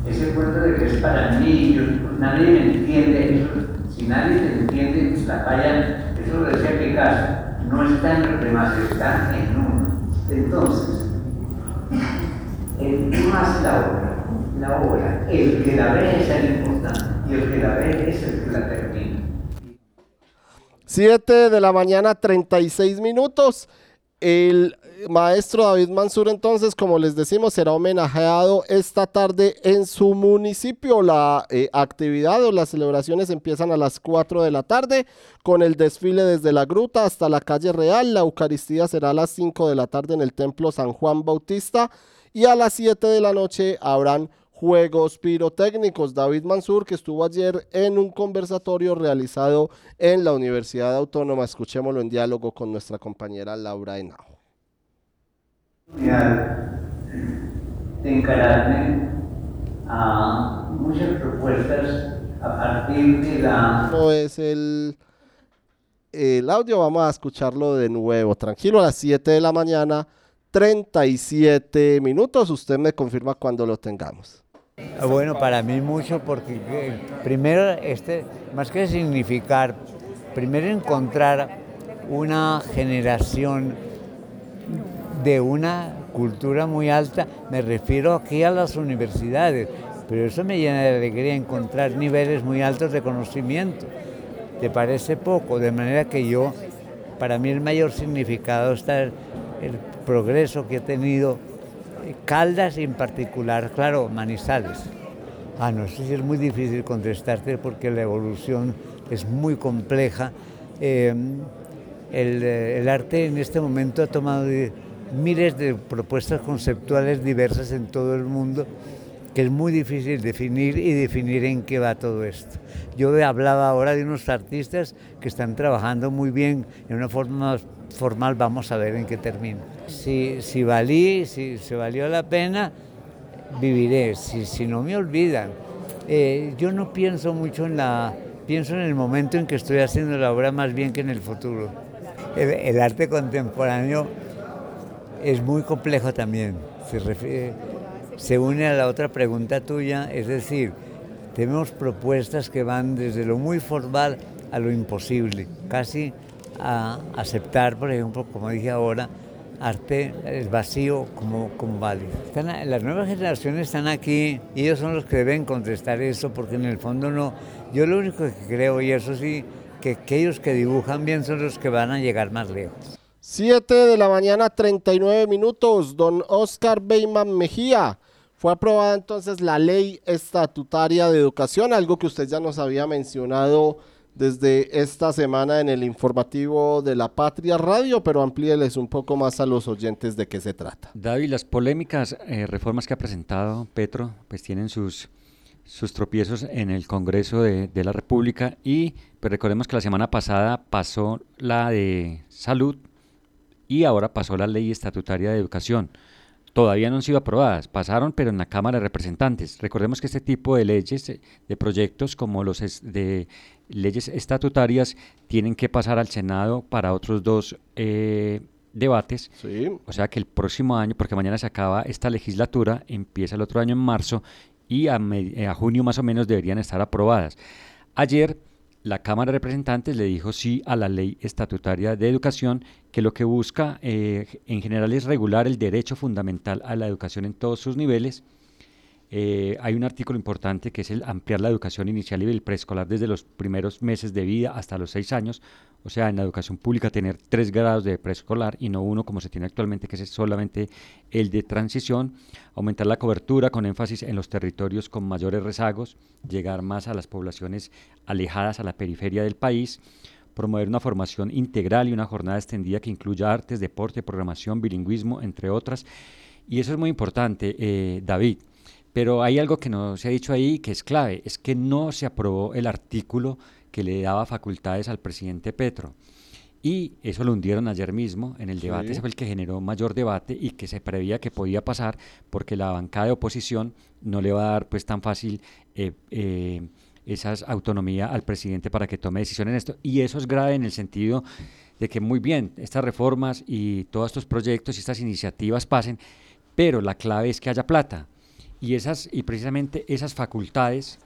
ese cuento de que es para niños, nadie me entiende. Si nadie te entiende, pues la falla Eso lo decía Picasso, no está en los demás, está en uno. Entonces, el que más la obra, la obra, el que la ve es el importante y el que la ve es el que la termina. 7 de la mañana, 36 minutos. El maestro David Mansur, entonces, como les decimos, será homenajeado esta tarde en su municipio. La eh, actividad o las celebraciones empiezan a las 4 de la tarde con el desfile desde la gruta hasta la calle Real. La Eucaristía será a las 5 de la tarde en el Templo San Juan Bautista y a las 7 de la noche habrán Juegos Pirotécnicos. David Mansur, que estuvo ayer en un conversatorio realizado en la Universidad Autónoma. Escuchémoslo en diálogo con nuestra compañera Laura Henao. De encararme a muchas propuestas a partir de la... No es el, el audio, vamos a escucharlo de nuevo. Tranquilo, a las 7 de la mañana, 37 minutos. Usted me confirma cuando lo tengamos. Bueno, para mí mucho porque eh, primero, este, más que significar, primero encontrar una generación de una cultura muy alta, me refiero aquí a las universidades, pero eso me llena de alegría encontrar niveles muy altos de conocimiento. ¿Te parece poco? De manera que yo, para mí el mayor significado está el, el progreso que he tenido Caldas en particular, claro, Manizales. Ah, no sé si es muy difícil contestarte porque la evolución es muy compleja. Eh, el, arte en este momento ha tomado miles de propuestas conceptuales diversas en todo el mundo que es muy difícil definir y definir en qué va todo esto. Yo hablaba ahora de unos artistas que están trabajando muy bien en una forma formal, vamos a ver en qué termina. Si, si valí, si se valió la pena, viviré, si, si no me olvidan. Eh, yo no pienso mucho en la, pienso en el momento en que estoy haciendo la obra más bien que en el futuro. El, el arte contemporáneo es muy complejo también, se, une a la otra pregunta tuya, es decir, tenemos propuestas que van desde lo muy formal a lo imposible, casi a aceptar, por ejemplo, como dije ahora, arte es vacío como, como válido. Las nuevas generaciones están aquí y ellos son los que deben contestar eso porque en el fondo no, yo lo único que creo, y eso sí, que aquellos que dibujan bien son los que van a llegar más lejos. 7 de la mañana, 39 minutos. Don Oscar Beyman Mejía. Fue aprobada entonces la ley estatutaria de educación, algo que usted ya nos había mencionado desde esta semana en el informativo de la Patria Radio, pero amplíeles un poco más a los oyentes de qué se trata. David, las polémicas eh, reformas que ha presentado Petro, pues tienen sus, sus tropiezos en el Congreso de, de la República y pues recordemos que la semana pasada pasó la de salud y ahora pasó la ley estatutaria de educación. Todavía no han sido aprobadas, pasaron pero en la Cámara de Representantes. Recordemos que este tipo de leyes, eh, de proyectos como los de leyes estatutarias, tienen que pasar al Senado para otros dos eh, debates. O sea que el próximo año, porque mañana se acaba esta legislatura, empieza el otro año en marzo y a, a junio más o menos deberían estar aprobadas. Ayer la Cámara de Representantes le dijo sí a la ley estatutaria de educación, que lo que busca eh, en general es regular el derecho fundamental a la educación en todos sus niveles. Eh, hay un artículo importante que es el ampliar la educación inicial y el preescolar desde los primeros meses de vida hasta los seis años, o sea, en la educación pública tener tres grados de preescolar y no uno como se tiene actualmente, que es solamente el de transición, aumentar la cobertura con énfasis en los territorios con mayores rezagos, llegar más a las poblaciones alejadas a la periferia del país, promover una formación integral y una jornada extendida que incluya artes, deporte, programación, bilingüismo, entre otras. Y eso es muy importante, eh, David. Pero hay algo que no se ha dicho ahí que es clave, es que no se aprobó el artículo que le daba facultades al presidente Petro. Y eso lo hundieron ayer mismo en el debate, ese fue el que generó mayor debate y que se preveía que podía pasar porque la bancada de oposición no le va a dar pues tan fácil eh, eh, esa autonomía al presidente para que tome decisiones en esto. Y eso es grave en el sentido de que muy bien, estas reformas y todos estos proyectos y estas iniciativas pasen, pero la clave es que haya plata. Y, esas, y precisamente esas facultades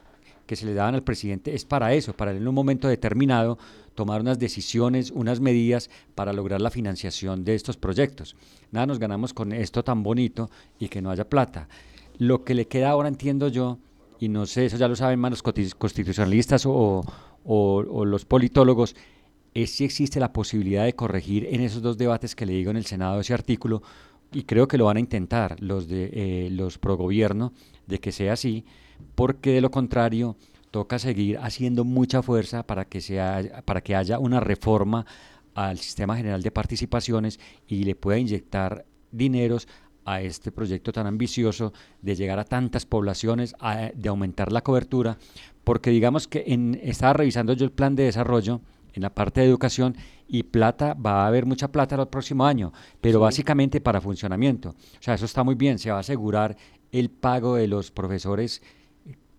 que se le daban al presidente es para eso, para en un momento determinado tomar unas decisiones, unas medidas para lograr la financiación de estos proyectos. Nada nos ganamos con esto tan bonito y que no haya plata. Lo que le queda ahora, entiendo yo, y no sé, eso ya lo saben más los constitucionalistas o, o los politólogos, es si existe la posibilidad de corregir en esos dos debates que le digo en el Senado ese artículo, y creo que lo van a intentar los de eh, los pro gobierno de que sea así, porque de lo contrario toca seguir haciendo mucha fuerza para que sea para que haya una reforma al sistema general de participaciones y le pueda inyectar dineros a este proyecto tan ambicioso de llegar a tantas poblaciones, de aumentar la cobertura, porque digamos que en, estaba revisando yo el plan de desarrollo en la parte de educación y plata, va a haber mucha plata el próximo año, pero básicamente para funcionamiento. O sea, eso está muy bien, se va a asegurar el pago de los profesores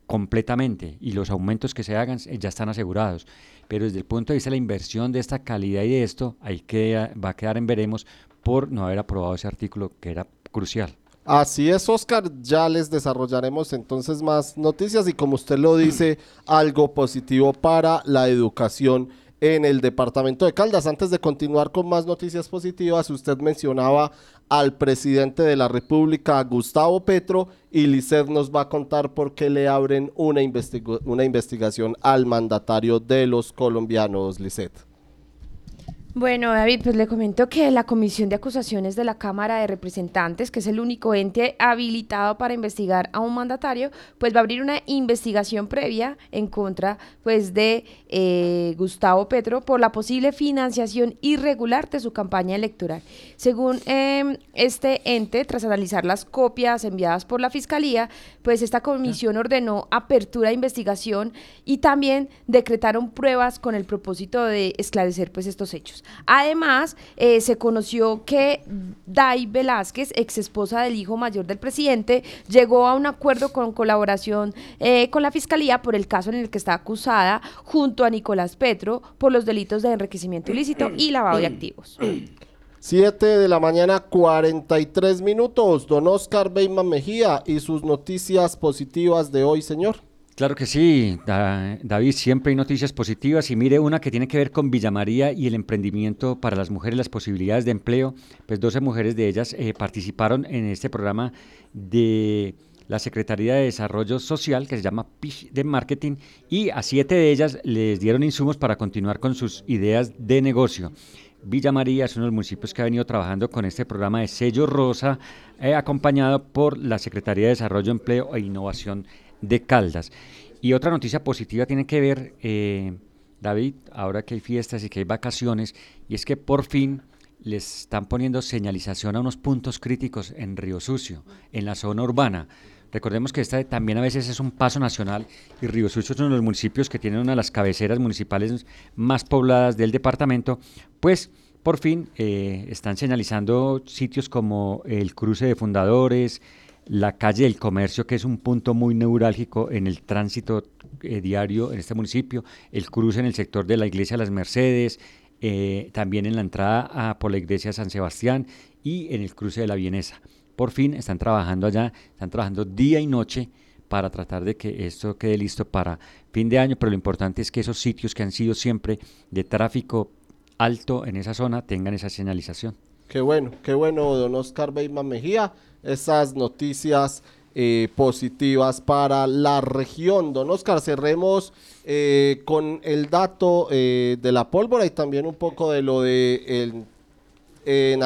completamente y los aumentos que se hagan eh, ya están asegurados. Pero desde el punto de vista de la inversión de esta calidad y de esto, ahí que, va a quedar en veremos por no haber aprobado ese artículo que era crucial. Así es, Oscar. Ya les desarrollaremos entonces más noticias y como usted lo dice, algo positivo para la educación en el departamento de Caldas. Antes de continuar con más noticias positivas, usted mencionaba al presidente de la República, Gustavo Petro, y Lisset nos va a contar por qué le abren una, una investigación al mandatario de los colombianos, Lisset. Bueno, David, pues le comento que la Comisión de Acusaciones de la Cámara de Representantes, que es el único ente habilitado para investigar a un mandatario, pues va a abrir una investigación previa en contra pues de eh, Gustavo Petro por la posible financiación irregular de su campaña electoral. Según em, este ente, tras analizar las copias enviadas por la Fiscalía, pues esta comisión ordenó apertura de investigación y también decretaron pruebas con el propósito de esclarecer pues estos hechos. Además, eh, se conoció que Dai Velázquez, ex esposa del hijo mayor del presidente, llegó a un acuerdo con colaboración eh, con la fiscalía por el caso en el que está acusada junto a Nicolás Petro por los delitos de enriquecimiento ilícito y lavado de activos. 7 de la mañana, 43 minutos. Don Oscar Beyman Mejía y sus noticias positivas de hoy, señor. Claro que sí, David, siempre hay noticias positivas y mire una que tiene que ver con Villa María y el emprendimiento para las mujeres, las posibilidades de empleo. Pues 12 mujeres de ellas eh, participaron en este programa de la Secretaría de Desarrollo Social que se llama PISH de Marketing y a siete de ellas les dieron insumos para continuar con sus ideas de negocio. Villa María es uno de los municipios que ha venido trabajando con este programa de sello rosa, eh, acompañado por la Secretaría de Desarrollo, Empleo e Innovación de Caldas. Y otra noticia positiva tiene que ver, eh, David, ahora que hay fiestas y que hay vacaciones, y es que por fin les están poniendo señalización a unos puntos críticos en Río Sucio, en la zona urbana. Recordemos que esta también a veces es un paso nacional y Río Sucio es uno de los municipios que tienen una de las cabeceras municipales más pobladas del departamento, pues por fin eh, están señalizando sitios como el cruce de fundadores, la calle del comercio, que es un punto muy neurálgico en el tránsito eh, diario en este municipio, el cruce en el sector de la iglesia Las Mercedes, eh, también en la entrada a, por la iglesia San Sebastián y en el cruce de la Vienesa. Por fin están trabajando allá, están trabajando día y noche para tratar de que esto quede listo para fin de año, pero lo importante es que esos sitios que han sido siempre de tráfico alto en esa zona tengan esa señalización. Qué bueno, qué bueno, don Oscar Beyman Mejía esas noticias eh, positivas para la región. Don Oscar, cerremos eh, con el dato eh, de la pólvora y también un poco de lo de el, en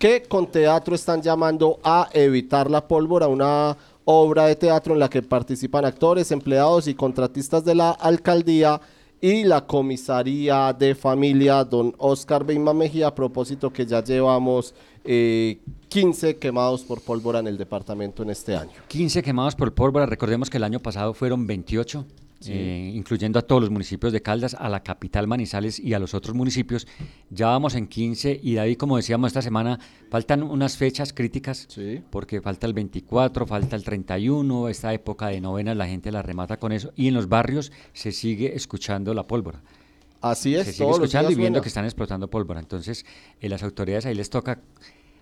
que con teatro están llamando a evitar la pólvora, una obra de teatro en la que participan actores, empleados y contratistas de la alcaldía y la comisaría de familia, don Oscar Beima Mejía, a propósito que ya llevamos 15 eh, quemados por pólvora en el departamento en este año. 15 quemados por pólvora, recordemos que el año pasado fueron 28. Eh, incluyendo a todos los municipios de Caldas, a la capital Manizales y a los otros municipios. Ya vamos en 15 y David, como decíamos esta semana, faltan unas fechas críticas, porque falta el 24, falta el 31, esta época de novenas la gente la remata con eso y en los barrios se sigue escuchando la pólvora. Así es. Se sigue escuchando y viendo que están explotando pólvora. Entonces, eh, las autoridades ahí les toca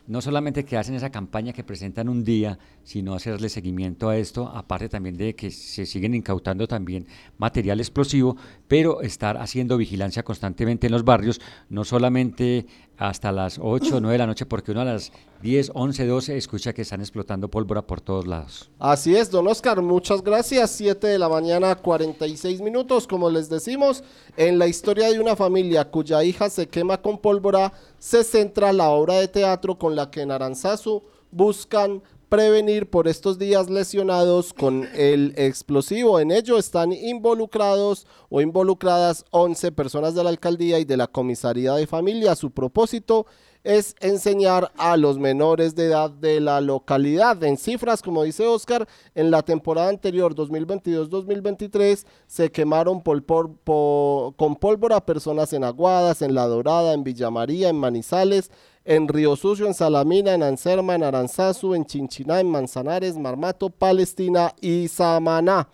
no solamente que hacen esa campaña que presentan un día, sino hacerle seguimiento a esto, aparte también de que se siguen incautando también material explosivo, pero estar haciendo vigilancia constantemente en los barrios, no solamente hasta las 8 o 9 de la noche, porque uno a las 10, 11, 12 escucha que están explotando pólvora por todos lados. Así es, don Oscar, muchas gracias. 7 de la mañana, 46 minutos, como les decimos, en la historia de una familia cuya hija se quema con pólvora, se centra la obra de teatro con la que en Aranzazu buscan prevenir por estos días lesionados con el explosivo. En ello están involucrados o involucradas 11 personas de la alcaldía y de la comisaría de familia. Su propósito es enseñar a los menores de edad de la localidad. En cifras, como dice Oscar, en la temporada anterior 2022-2023 se quemaron con pólvora personas en Aguadas, en La Dorada, en Villa María, en Manizales, en Río Sucio, en Salamina, en Anserma, en Aranzazu, en Chinchiná, en Manzanares, Marmato, Palestina y Samaná.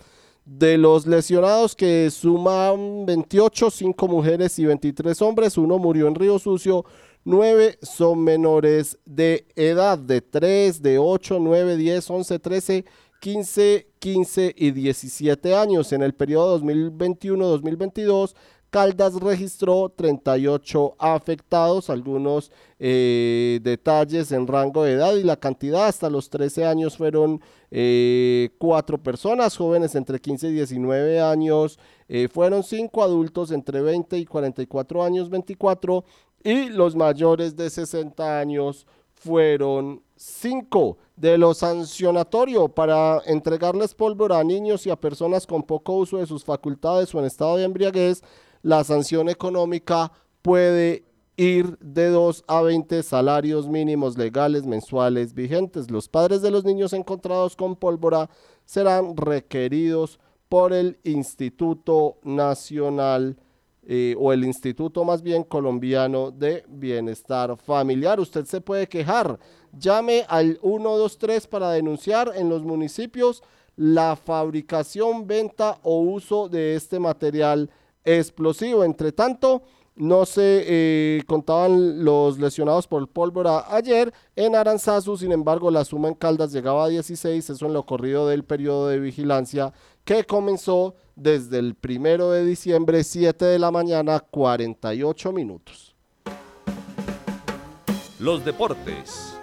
De los lesionados que suman 28, 5 mujeres y 23 hombres, uno murió en Río Sucio, 9 son menores de edad de 3, de 8, 9, 10, 11, 13, 15, 15 y 17 años. En el periodo 2021-2022, Caldas registró 38 afectados, algunos eh, detalles en rango de edad y la cantidad hasta los 13 años fueron eh, cuatro personas, jóvenes entre 15 y 19 años eh, fueron cinco adultos entre 20 y 44 años 24 y los mayores de 60 años fueron cinco. De lo sancionatorio para entregarles pólvora a niños y a personas con poco uso de sus facultades o en estado de embriaguez, la sanción económica puede ir de 2 a 20 salarios mínimos legales mensuales vigentes. Los padres de los niños encontrados con pólvora serán requeridos por el Instituto Nacional eh, o el Instituto más bien colombiano de Bienestar Familiar. Usted se puede quejar. Llame al 123 para denunciar en los municipios la fabricación, venta o uso de este material explosivo. Entre tanto, no se eh, contaban los lesionados por pólvora ayer en Aranzazu, sin embargo la suma en Caldas llegaba a 16, eso en lo corrido del periodo de vigilancia que comenzó desde el primero de diciembre, 7 de la mañana, 48 minutos. Los deportes.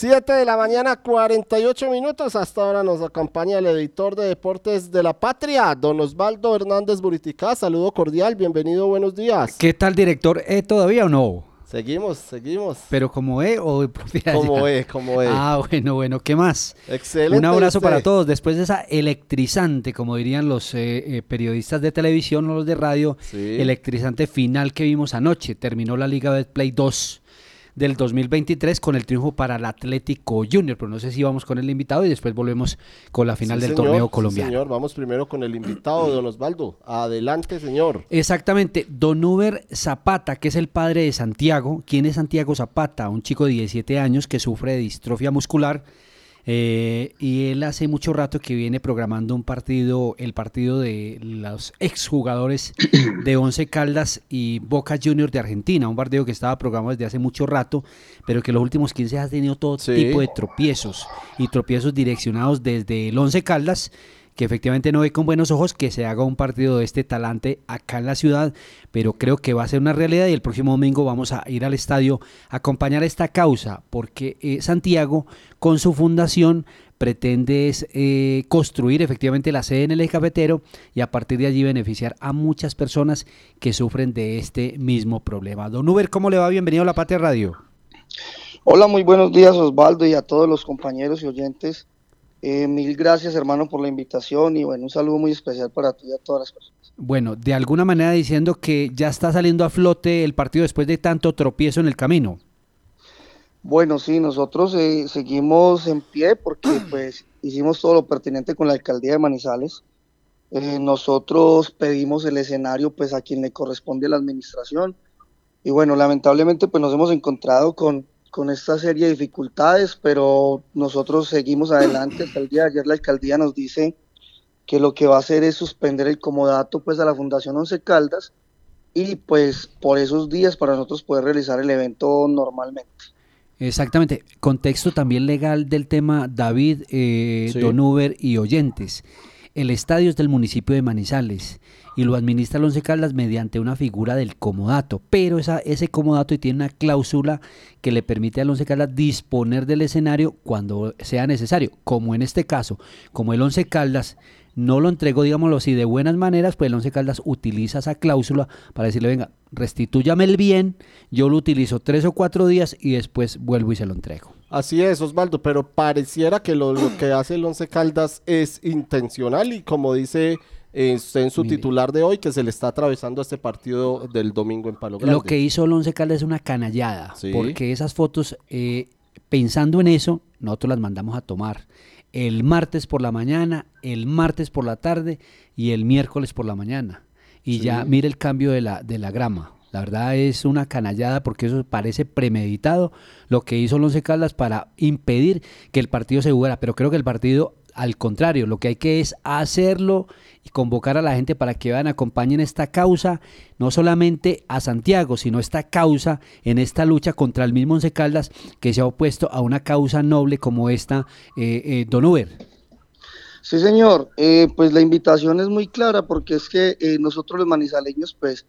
7 de la mañana, 48 minutos. Hasta ahora nos acompaña el editor de Deportes de la Patria, don Osvaldo Hernández Buriticá. Saludo cordial, bienvenido, buenos días. ¿Qué tal, director? ¿Eh, ¿Todavía o no? Seguimos, seguimos. ¿Pero como E o Como E, como E. Ah, bueno, bueno, ¿qué más? Excelente. Un abrazo para todos. Después de esa electrizante, como dirían los eh, eh, periodistas de televisión o los de radio, electrizante final que vimos anoche. Terminó la Liga de Play 2 del 2023 con el triunfo para el Atlético Junior, pero no sé si vamos con el invitado y después volvemos con la final del torneo colombiano. señor, vamos primero con el invitado, don Osvaldo. Adelante, señor. Exactamente, don Uber Zapata, que es el padre de Santiago. ¿Quién es Santiago Zapata? Un chico de 17 años que sufre de distrofia muscular eh, y él hace mucho rato que viene programando un partido, el partido de los exjugadores de Once Caldas y Boca Juniors de Argentina, un partido que estaba programado desde hace mucho rato, pero que los últimos 15 ha tenido todo tipo de tropiezos y tropiezos direccionados desde el Once Caldas que efectivamente no ve con buenos ojos que se haga un partido de este talante acá en la ciudad, pero creo que va a ser una realidad y el próximo domingo vamos a ir al estadio a acompañar esta causa, porque eh, Santiago con su fundación pretende eh, construir efectivamente la sede en el eje cafetero y a partir de allí beneficiar a muchas personas que sufren de este mismo problema. Don Uber, ¿cómo le va? Bienvenido a La Patria Radio. Hola, muy buenos días Osvaldo y a todos los compañeros y oyentes eh, mil gracias, hermano, por la invitación y bueno, un saludo muy especial para ti y a todas las personas. Bueno, de alguna manera diciendo que ya está saliendo a flote el partido después de tanto tropiezo en el camino. Bueno, sí, nosotros eh, seguimos en pie porque pues hicimos todo lo pertinente con la alcaldía de Manizales. Eh, nosotros pedimos el escenario pues a quien le corresponde la administración y bueno, lamentablemente pues nos hemos encontrado con con esta serie de dificultades, pero nosotros seguimos adelante. Hasta el día de ayer la alcaldía nos dice que lo que va a hacer es suspender el comodato pues a la Fundación Once Caldas y pues por esos días para nosotros poder realizar el evento normalmente. Exactamente. Contexto también legal del tema David, eh, Sí. Don Uber y oyentes. El estadio es del municipio de Manizales y lo administra el Once Caldas mediante una figura del comodato, pero ese comodato tiene una cláusula que le permite al Once Caldas disponer del escenario cuando sea necesario, como en este caso, como el Once Caldas no lo entregó, digámoslo así, de buenas maneras, pues el Once Caldas utiliza esa cláusula para decirle, venga, restitúyame el bien, yo lo utilizo tres o cuatro días y después vuelvo y se lo entrego. Así es, Osvaldo, pero pareciera que lo, lo que hace el Once Caldas es intencional y como dice eh, usted en su titular de hoy, que se le está atravesando este partido del domingo en Palo Grande. Lo que hizo el Once Caldas es una canallada, Sí. porque esas fotos, eh, pensando en eso, nosotros las mandamos a tomar el martes por la mañana, el martes por la tarde y el miércoles por la mañana. Y Sí. ya mire el cambio de la, de la grama. La verdad es una canallada porque eso parece premeditado lo que hizo Once Caldas para impedir que el partido se jugara. Pero creo que el partido, al contrario, lo que hay que es hacerlo y convocar a la gente para que vayan, acompañen esta causa, no solamente a Santiago, sino esta causa en esta lucha contra el mismo Once Caldas que se ha opuesto a una causa noble como esta, eh, eh, Don Uber. Sí, señor. Eh, pues la invitación es muy clara porque es que eh, nosotros los manizaleños, pues,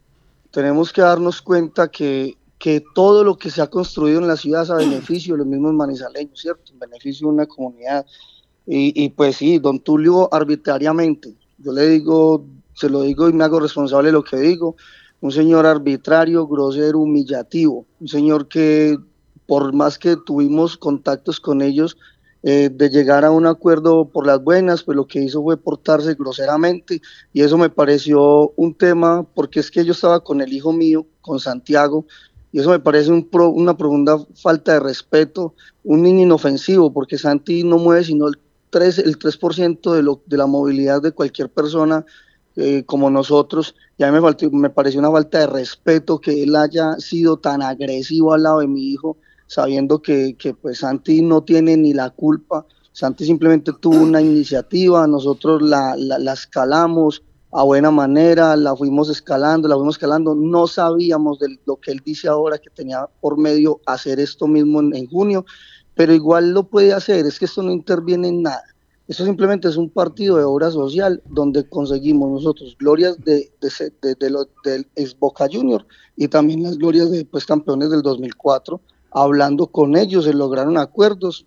tenemos que darnos cuenta que, que todo lo que se ha construido en la ciudad es a beneficio de los mismos manizaleños, ¿cierto? En beneficio de una comunidad. Y, y pues sí, don Tulio arbitrariamente, yo le digo, se lo digo y me hago responsable de lo que digo, un señor arbitrario, grosero, humillativo, un señor que por más que tuvimos contactos con ellos, eh, de llegar a un acuerdo por las buenas, pues lo que hizo fue portarse groseramente y eso me pareció un tema, porque es que yo estaba con el hijo mío, con Santiago, y eso me parece un pro- una profunda falta de respeto, un niño inofensivo, porque Santi no mueve sino el 3%, el 3% de, lo, de la movilidad de cualquier persona eh, como nosotros, y a mí me, me pareció una falta de respeto que él haya sido tan agresivo al lado de mi hijo, sabiendo que, que pues Santi no tiene ni la culpa, Santi simplemente tuvo una iniciativa, nosotros la, la, la escalamos a buena manera, la fuimos escalando, la fuimos escalando, no sabíamos de lo que él dice ahora que tenía por medio hacer esto mismo en, junio, pero igual lo puede hacer, es que esto no interviene en nada. Eso simplemente es un partido de obra social donde conseguimos nosotros glorias de, de- de lo- del ex Boca Junior y también las glorias de pues, campeones del 2004. Hablando con ellos, se lograron acuerdos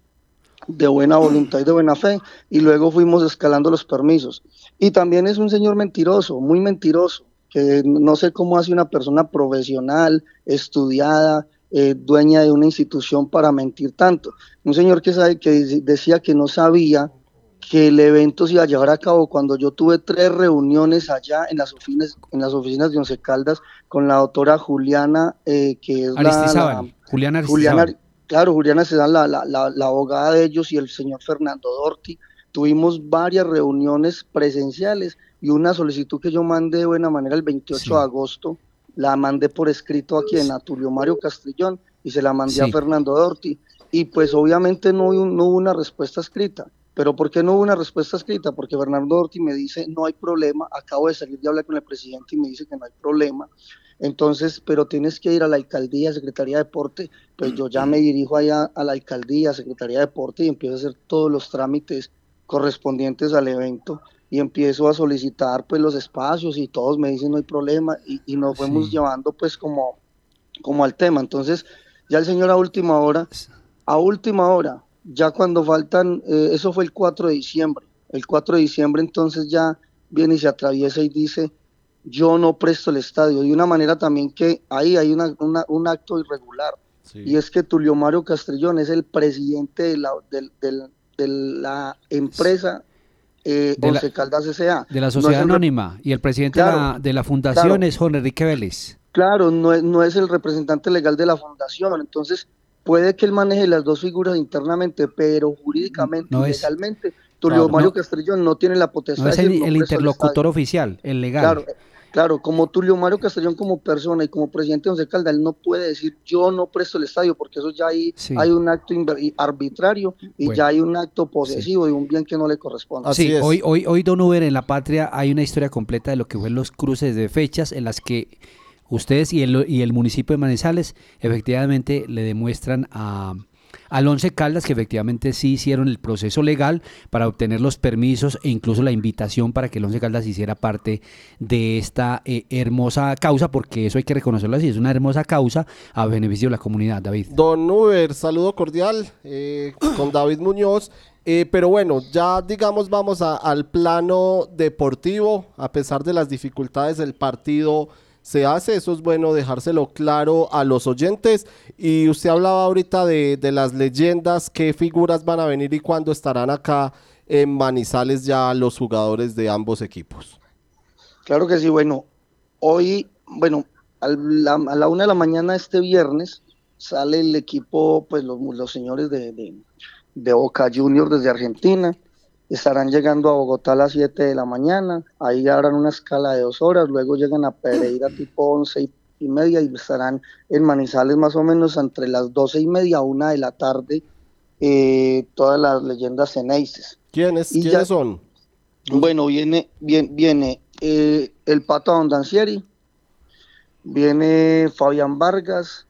de buena voluntad y de buena fe y luego fuimos escalando los permisos. Y también es un señor mentiroso, muy mentiroso, que no sé cómo hace una persona profesional, estudiada, eh, dueña de una institución para mentir tanto. Un señor que, sabe, que decía que no sabía que el evento se iba a llevar a cabo cuando yo tuve tres reuniones allá en las oficinas, en las oficinas de Once Caldas con la doctora Juliana, eh, que es la- Aristizábal, la, Juliana Juliana, Aristizábal. claro, Juliana se la, la, la, la abogada de ellos y el señor Fernando Dorti. Tuvimos varias reuniones presenciales y una solicitud que yo mandé de buena manera el 28 de agosto, la mandé por escrito aquí en a Tulio Mario Castrillón y se la mandé a. Fernando Dorti. Y pues obviamente no, no hubo una respuesta escrita. Pero ¿por qué no hubo una respuesta escrita? Porque Fernando Dorti me dice, no hay problema, acabo de salir de hablar con el presidente y me dice que no hay problema. Entonces, pero tienes que ir a la alcaldía, Secretaría de Deporte, pues yo ya me dirijo allá a la alcaldía, Secretaría de Deporte y empiezo a hacer todos los trámites correspondientes al evento y empiezo a solicitar pues los espacios y todos me dicen no hay problema y, y nos fuimos llevando pues como, como al tema. Entonces, ya el señor a última hora, a última hora, ya cuando faltan, eh, eso fue el 4 de diciembre, el 4 de diciembre entonces ya viene y se atraviesa y dice, yo no presto el estadio, de una manera también que ahí hay una, una- un acto irregular, y es que Tulio Mario Castrillón es el presidente de la, de la empresa eh, De la- Once Caldas S.A. De la No sociedad el anónima. Y el presidente de, Claro, la, de la fundación claro. es Juan Enrique Vélez. Claro, no es, no es el representante legal de la fundación, entonces puede que él maneje las dos figuras internamente, pero jurídicamente, No es- legalmente, Tulio Claro, Mario no. Castrillón no tiene la potestad No es de el, el interlocutor oficial, el legal. Claro, claro, como Tulio Mario Castellón como persona y como presidente de Once Caldas, él no puede decir yo no presto el estadio, porque eso ya hay, Sí. hay un acto arbitrario y Bueno. ya hay un acto posesivo de un bien que no le corresponde. sí, hoy, hoy, hoy Don Uber en la patria hay una historia completa de lo que fue los cruces de fechas en las que ustedes y el, municipio de Manizales efectivamente le demuestran a, al Once Caldas, que efectivamente sí hicieron el proceso legal para obtener los permisos e incluso la invitación para que el Once Caldas hiciera parte de esta eh, hermosa causa, porque eso hay que reconocerlo así, es una hermosa causa a beneficio de la comunidad, David. Don Uber, saludo cordial eh, con David Muñoz. Eh, pero bueno, ya digamos vamos al plano deportivo, a pesar de las dificultades del partido se hace, eso es bueno dejárselo claro a los oyentes. Y usted hablaba ahorita de, de las leyendas, qué figuras van a venir y cuándo estarán acá en Manizales ya los jugadores de ambos equipos. Claro que sí, bueno, hoy, bueno, al- la- a la una de la mañana este viernes sale el equipo, pues los, los señores de, de- de Boca Juniors desde Argentina, estarán llegando a Bogotá a las 7 de la mañana, ahí harán una escala de dos horas, luego llegan a Pereira tipo 11 y, y media y estarán en Manizales más o menos entre las 12 y media a una de la tarde, eh, todas las leyendas ceneices. ¿Quiénes, Y ¿quiénes ya- son? Bueno, viene, viene, viene eh, el Pato Abondancieri, viene Fabián Vargas,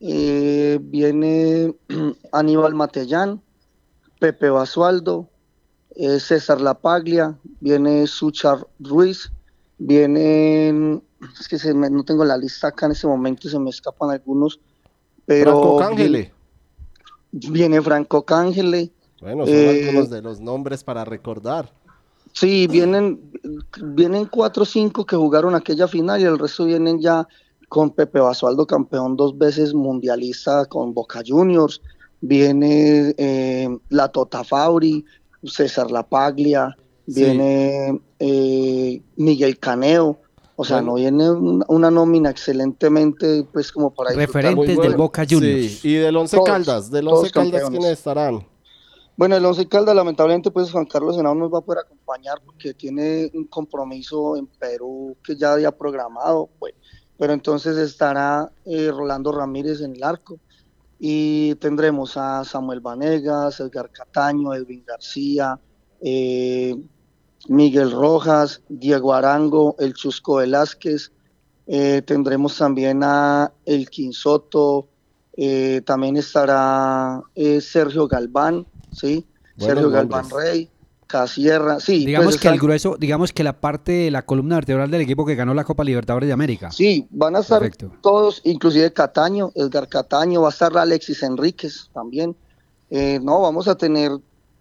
eh, viene Aníbal Matellán, Pepe Basualdo, eh, César Lapaglia, viene Suchar Ruiz, viene, es que se me- no tengo la lista acá en este momento, se me escapan algunos, pero Franco Cángele. viene Franco Cángele, Bueno, son eh, algunos de los nombres para recordar. Sí, vienen, vienen cuatro o cinco que jugaron aquella final y el resto vienen ya con Pepe Basualdo, campeón dos veces mundialista con Boca Juniors, viene eh, la Tota Fauri, César Lapaglia, Sí. viene eh, Miguel Caneo, o sea, Bueno. no viene una, una nómina excelentemente, pues como para. Referentes del Boca Juniors. Sí, y del Once Todos, Caldas, del Once Caldas. ¿quiénes estarán? Bueno, el Once Caldas, lamentablemente, pues Juan Carlos Henao nos va a poder acompañar porque tiene un compromiso en Perú que ya había programado, pues, pero entonces estará eh, Rolando Ramírez en el arco y tendremos a Samuel Vanegas, Edgar Cataño, Edwin García, eh, Miguel Rojas, Diego Arango, el Chusco Velázquez, eh, tendremos también a El Quinsoto, eh, también estará Sergio Galván, ¿sí? Sergio Galván. Rey, Casierra, sí. Digamos pues que el grueso, digamos que la parte de la columna vertebral del equipo que ganó la Copa Libertadores de América. Sí, van a estar Perfecto. todos, inclusive Cataño, Edgar Cataño, va a estar Alexis Enríquez también. Eh, no, vamos a tener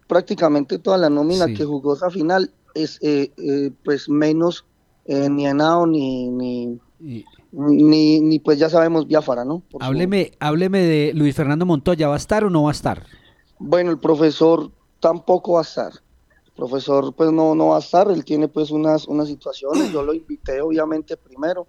prácticamente toda la nómina Sí. que jugó esa final, es eh, eh, pues menos eh, ni Henao ni, ni, ni, ni, pues ya sabemos Biafara, ¿no? Por su- Hábleme, hábleme de Luis Fernando Montoya, ¿va a estar o no va a estar? Bueno, el profesor tampoco va a estar. Profesor pues no, no va a estar, él tiene pues unas, unas situaciones, yo lo invité obviamente primero,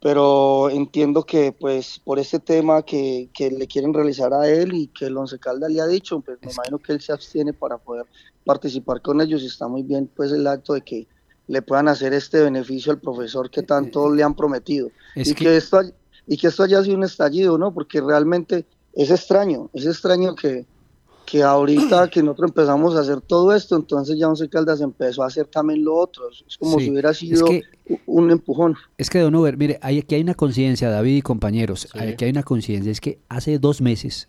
pero entiendo que pues por este tema que, que le quieren realizar a él y que el Once Caldas le ha dicho, pues me imagino que él se abstiene para poder participar con ellos y está muy bien pues el acto de que le puedan hacer este beneficio al profesor que tanto le han prometido es y que- que esto y que esto haya sido un estallido, ¿no? Porque realmente es extraño, es extraño que, que ahorita que nosotros empezamos a hacer todo esto, entonces ya Once Caldas empezó a hacer también lo otro. Es como Sí, si hubiera es sido que- un empujón. Es que, Don Uber, mire, hay, aquí hay una conciencia, David y compañeros, aquí hay una conciencia, es que hace dos meses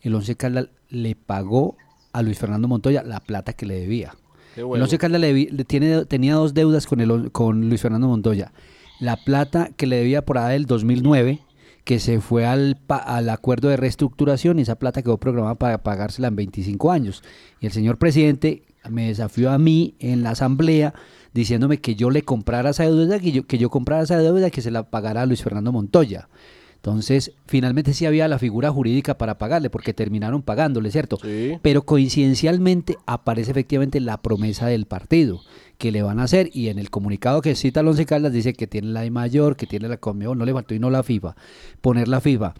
el Once Caldas le pagó a Luis Fernando Montoya la plata que le debía. El. Once Caldas le tiene, tenía dos deudas con, el, on- con Luis Fernando Montoya. La plata que le debía por ahí del 2009, que se fue al, pa- al acuerdo de reestructuración y esa plata quedó programada para pagársela en 25 años. Y el señor presidente me desafió a mí en la asamblea diciéndome que yo le comprara esa deuda, que yo, que yo comprara esa deuda, que se la pagara a Luis Fernando Montoya. Entonces, finalmente sí había la figura jurídica para pagarle, porque terminaron pagándole, ¿cierto? Pero coincidencialmente aparece efectivamente la promesa del partido que le van a hacer y en el comunicado que cita el Once Caldas dice que tiene la de mayor, que tiene la Conmebol, no le faltó y no la FIFA, poner la FIFA.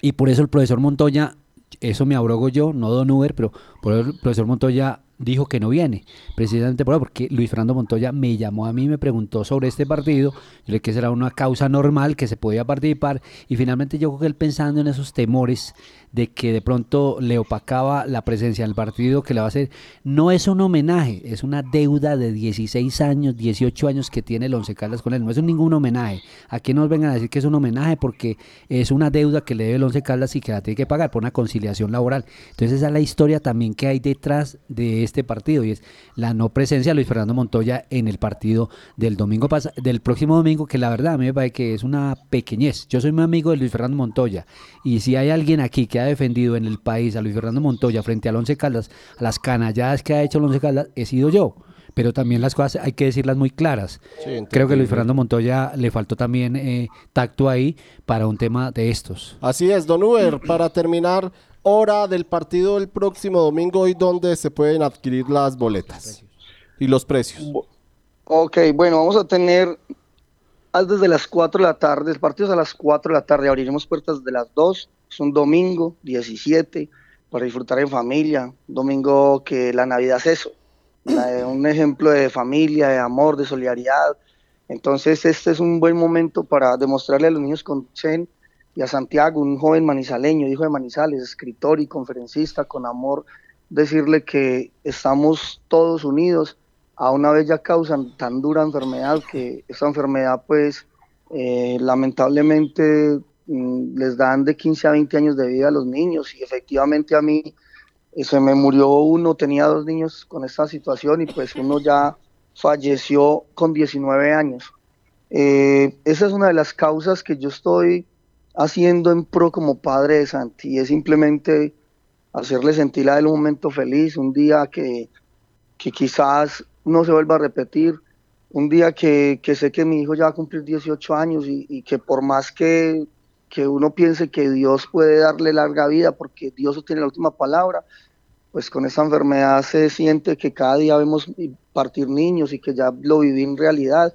Y por eso el profesor Montoya, eso me abrogo yo, no Don Uber, pero por eso el profesor Montoya dijo que no viene, precisamente por porque Luis Fernando Montoya me llamó a mí, me preguntó sobre este partido, yo le que será una causa normal, que se podía participar, y finalmente yo creo que él pensando en esos temores de que de pronto le opacaba la presencia en el partido que le va a hacer, no es un homenaje, es una deuda de 16 años, 18 años que tiene el Once Caldas con él, no es ningún homenaje, aquí nos vengan a decir que es un homenaje porque es una deuda que le debe el Once Caldas y que la tiene que pagar por una conciliación laboral, entonces esa es la historia también que hay detrás de este partido y es la no presencia de Luis Fernando Montoya en el partido del domingo del próximo domingo, que la verdad a mí me parece que es una pequeñez, yo soy muy amigo de Luis Fernando Montoya y si hay alguien aquí que ha defendido en el país a Luis Fernando Montoya frente al Once Caldas, a las canalladas que ha hecho el Once Caldas, he sido yo. Pero también las cosas hay que decirlas muy claras. Creo que Luis Fernando Montoya le faltó también eh, tacto ahí para un tema de estos. Así es, Don Uber, para terminar, hora del partido el próximo domingo y donde se pueden adquirir las boletas y los precios. Ok, bueno, vamos a tener desde las 4 de la tarde, el partido es a las 4 de la tarde, abriremos puertas de las 2 es un domingo 17 para disfrutar en familia. domingo que la Navidad es eso. un ejemplo de familia, de amor, de solidaridad. Entonces este es un buen momento para demostrarle a los niños con Chen y a Santiago, un joven manizaleño, hijo de Manizales, escritor y conferencista con amor, decirle que estamos todos unidos a una bella causa tan dura enfermedad que esta enfermedad pues eh, lamentablemente les dan de 15 a 20 años de vida a los niños y efectivamente a mí eh, se me murió uno, tenía dos niños con esta situación y pues uno ya falleció con 19 años. Eh, esa es una de las causas que yo estoy haciendo en pro como padre de Santi, es simplemente hacerle sentir a él un momento feliz, un día que, que quizás no se vuelva a repetir, un día que, sé que mi hijo ya va a cumplir 18 años y, y que por más que que uno piense que Dios puede darle larga vida porque Dios tiene la última palabra, pues con esta enfermedad se siente que cada día vemos partir niños y que ya lo viví en realidad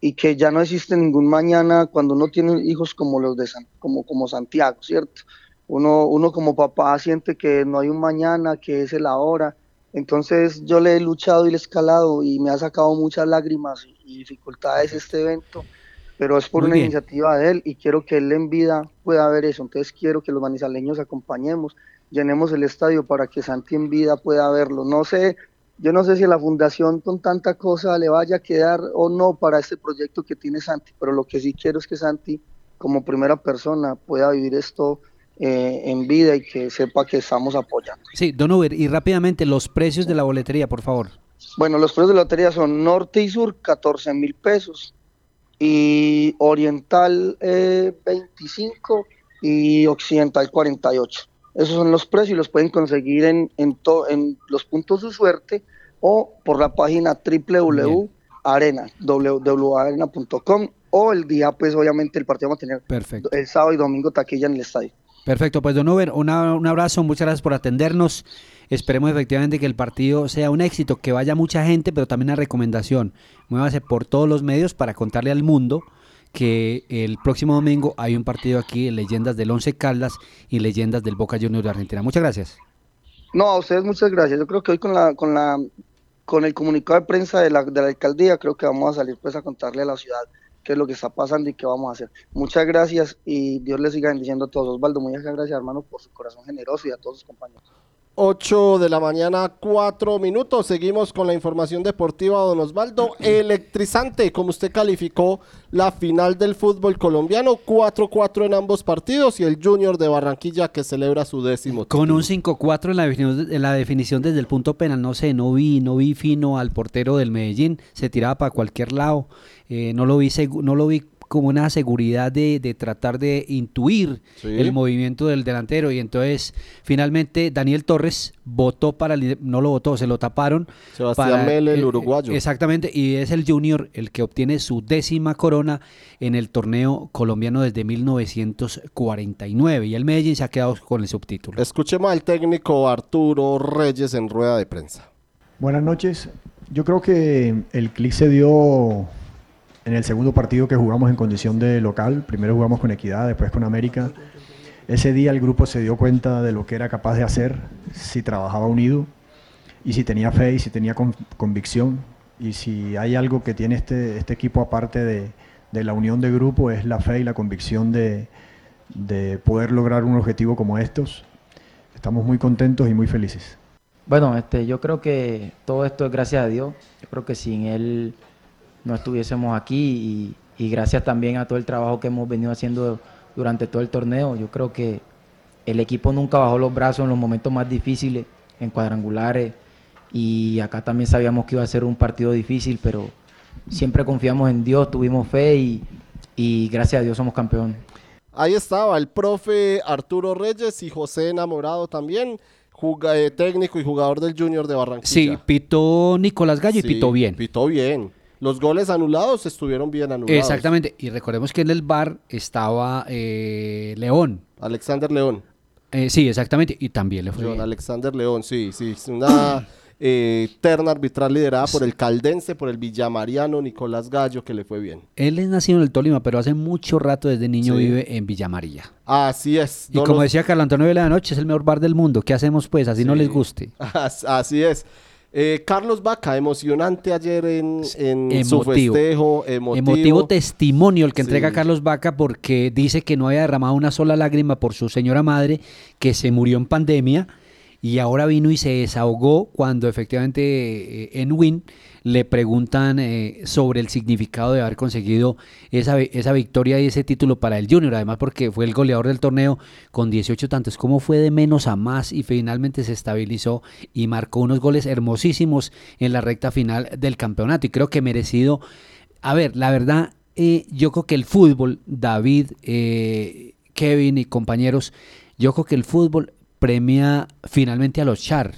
y que ya no existe ningún mañana cuando uno tiene hijos como los de como, como Santiago, ¿cierto? Uno, uno como papá siente que no hay un mañana, que es el ahora. Entonces yo le he luchado y le he escalado y me ha sacado muchas lágrimas y dificultades este evento pero es por una iniciativa de él y quiero que él en vida pueda ver eso. Entonces quiero que los manizaleños acompañemos, llenemos el estadio para que Santi en vida pueda verlo. No sé, yo no sé si la fundación con tanta cosa le vaya a quedar o no para este proyecto que tiene Santi, pero lo que sí quiero es que Santi como primera persona pueda vivir esto eh, en vida y que sepa que estamos apoyando. Sí, Don Uber, y rápidamente los precios de la boletería, por favor. Bueno, los precios de la lotería son norte y sur, 14 mil pesos y oriental 25 eh, y occidental 48. Esos son los precios y los pueden conseguir en, en, en los puntos de suerte o por la página www.arena, www.arena.com o el día, pues obviamente el partido va a tener Perfecto. el sábado y domingo taquilla en el estadio. Perfecto, pues Don Uber, un abrazo, muchas gracias por atendernos. Esperemos efectivamente que el partido sea un éxito, que vaya mucha gente, pero también una recomendación. Muévase por todos los medios para contarle al mundo que el próximo domingo hay un partido aquí, Leyendas del Once Caldas y Leyendas del Boca Juniors de Argentina. Muchas gracias. No, a ustedes muchas gracias. Yo creo que hoy con la, con la, con el comunicado de prensa de la, de la alcaldía, creo que vamos a salir pues a contarle a la ciudad qué es lo que está pasando y qué vamos a hacer. Muchas gracias y Dios les siga bendiciendo a todos. Osvaldo, muchas gracias hermano por su corazón generoso y a todos sus compañeros. 8 de la mañana, 4 minutos. Seguimos con la información deportiva, don Osvaldo. Electrizante, como usted calificó la final del fútbol colombiano, 4-4 en ambos partidos y el Junior de Barranquilla que celebra su décimo. Con un 5-4 en la, definición, en la definición desde el punto penal, no sé, no vi, no vi fino al portero del Medellín, se tiraba para cualquier lado, eh, no lo vi, no lo vi como una seguridad de, de tratar de intuir el movimiento del delantero y entonces finalmente Daniel Torres votó para el, no lo votó, se lo taparon. Sebastián Mele, el uruguayo. Exactamente, y es el Junior el que obtiene su décima corona en el torneo colombiano desde 1949 y el Medellín se ha quedado con el subtítulo. Escuchemos al técnico Arturo Reyes en rueda de prensa. Buenas noches. Yo creo que el clic se dio en el segundo partido que jugamos en condición de local, primero jugamos con Equidad, después con América. Ese día el grupo se dio cuenta de lo que era capaz de hacer si trabajaba unido y si tenía fe y si tenía con- convicción. Y si hay algo que tiene este, este equipo aparte de, de la unión de grupo es la fe y la convicción de, de poder lograr un objetivo como estos. Estamos muy contentos y muy felices. Bueno, este, yo creo que todo esto es gracias a Dios. Yo creo que sin Él no estuviésemos aquí y, y gracias también a todo el trabajo que hemos venido haciendo durante todo el torneo. Yo creo que el equipo nunca bajó los brazos en los momentos más difíciles, en cuadrangulares. Y acá también sabíamos que iba a ser un partido difícil, pero siempre confiamos en Dios, tuvimos fe y, y gracias a Dios somos campeones. Ahí estaba el profe Arturo Reyes y José Enamorado también, juga- eh, técnico y jugador del Junior de Barranquilla. Sí, pitó Nicolás Gallo y pitó bien. Pitó bien. Los goles anulados estuvieron bien anulados. Exactamente. Y recordemos que en el bar estaba eh, León. Alexander León. Eh, sí, exactamente. Y también le fue John bien. Alexander León, sí, sí. es Una eh, terna arbitral liderada por el caldense, por el villamariano Nicolás Gallo, que le fue bien. Él es nacido en el Tolima, pero hace mucho rato desde niño Sí. vive en Villa María. Así es. Y como nos- decía Carlos Antonio de la Noche, es el mejor bar del mundo. ¿Qué hacemos pues? Así no les guste. As- Así es. Eh, Carlos Vaca, emocionante ayer en, en su festejo, emotivo. Emotivo testimonio el que Sí. entrega Carlos Vaca porque dice que no había derramado una sola lágrima por su señora madre que se murió en pandemia y ahora vino y se desahogó cuando efectivamente eh, en Win le preguntan eh, sobre el significado de haber conseguido esa, esa victoria y ese título para el Junior, además porque fue el goleador del torneo con 18 tantos, cómo fue de menos a más y finalmente se estabilizó y marcó unos goles hermosísimos en la recta final del campeonato. Y creo que merecido. A ver, la verdad, eh, yo creo que el fútbol, David, eh, Kevin y compañeros, yo creo que el fútbol premia finalmente a los char.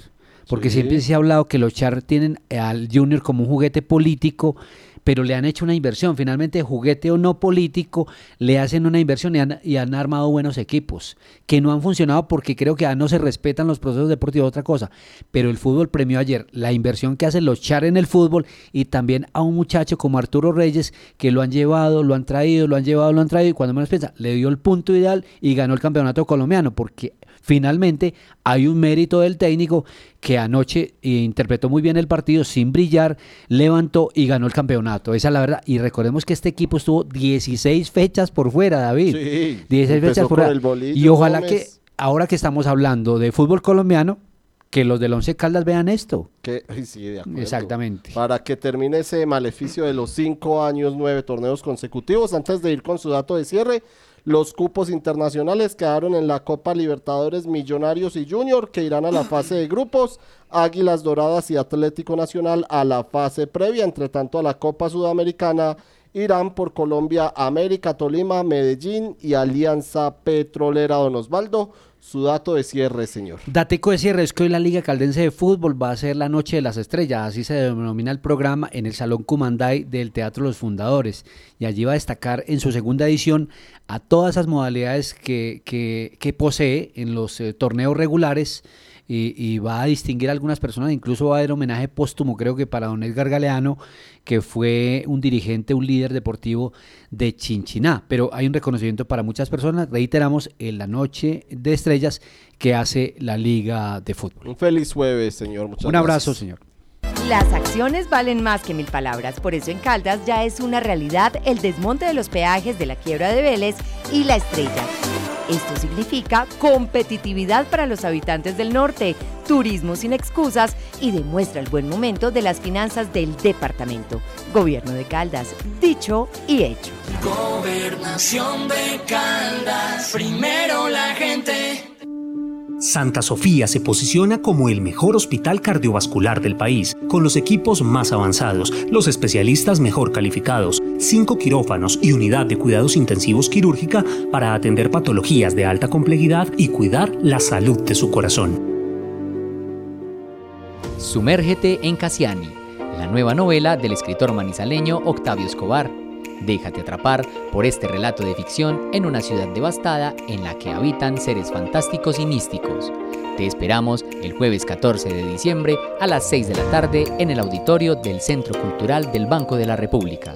Porque Sí. siempre se ha hablado que los char tienen al Junior como un juguete político, pero le han hecho una inversión. Finalmente, juguete o no político, le hacen una inversión y han, y han armado buenos equipos, que no han funcionado porque creo que ya no se respetan los procesos deportivos, otra cosa. Pero el fútbol premió ayer la inversión que hacen los char en el fútbol y también a un muchacho como Arturo Reyes, que lo han llevado, lo han traído, lo han llevado, lo han traído, y cuando menos piensa, le dio el punto ideal y ganó el campeonato colombiano, porque finalmente hay un mérito del técnico que anoche eh, interpretó muy bien el partido sin brillar, levantó y ganó el campeonato. Esa es la verdad. Y recordemos que este equipo estuvo 16 fechas por fuera, David. Sí, 16 empezó fechas por fuera. Bolillo Y ojalá Gómez. que ahora que estamos hablando de fútbol colombiano, que los del Once Caldas vean esto. Que, sí, de acuerdo. Exactamente. Para que termine ese maleficio de los cinco años, nueve torneos consecutivos. Antes de ir con su dato de cierre, los cupos internacionales quedaron en la Copa Libertadores Millonarios y Junior, que irán a la fase de grupos. Águilas Doradas y Atlético Nacional a la fase previa. Entre tanto, a la Copa Sudamericana irán por Colombia, América, Tolima, Medellín y Alianza Petrolera. Don Osvaldo, su dato de cierre, señor. Dateco de cierre es que hoy la Liga Caldense de Fútbol va a ser la Noche de las Estrellas, así se denomina el programa en el Salón Cumandai del Teatro Los Fundadores. Y allí va a destacar en su segunda edición a todas esas modalidades que, que- posee en los eh, torneos regulares y, y va a distinguir a algunas personas, incluso va a haber homenaje póstumo, creo que para don Edgar Galeano, que fue un dirigente, un líder deportivo de Chinchiná. Pero hay un reconocimiento para muchas personas, reiteramos, en la noche de estrellas que hace la Liga de Fútbol. Un feliz jueves, señor. Muchas un abrazo, gracias. señor. Las acciones valen más que mil palabras, por eso en Caldas ya es una realidad el desmonte de los peajes de la quiebra de Vélez y la estrella. Esto significa competitividad para los habitantes del norte, turismo sin excusas y demuestra el buen momento de las finanzas del departamento. Gobierno de Caldas, dicho y hecho. Gobernación de Caldas, primero la gente. Santa Sofía se posiciona como el mejor hospital cardiovascular del país, con los equipos más avanzados, los especialistas mejor calificados, cinco quirófanos y unidad de cuidados intensivos quirúrgica para atender patologías de alta complejidad y cuidar la salud de su corazón. Sumérgete en Cassiani, la nueva novela del escritor manizaleño Octavio Escobar. Déjate atrapar por este relato de ficción en una ciudad devastada en la que habitan seres fantásticos y místicos. Te esperamos el jueves 14 de diciembre a las 6 de la tarde en el auditorio del Centro Cultural del Banco de la República.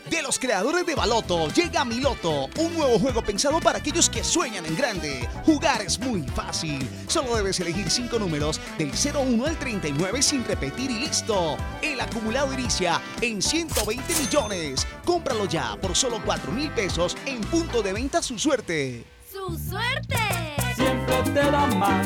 De los creadores de Baloto llega Miloto, un nuevo juego pensado para aquellos que sueñan en grande. Jugar es muy fácil. Solo debes elegir 5 números del 01 al 39 sin repetir y listo. El acumulado inicia en 120 millones. Cómpralo ya por solo 4 mil pesos en punto de venta su suerte. ¡Su suerte! Siempre te da más.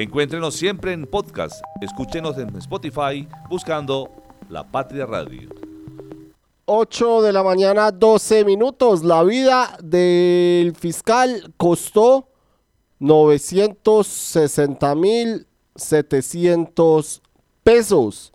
Encuéntrenos siempre en podcast. Escúchenos en Spotify buscando La Patria Radio. 8 de la mañana, 12 minutos. La vida del fiscal costó 960 mil 700 pesos.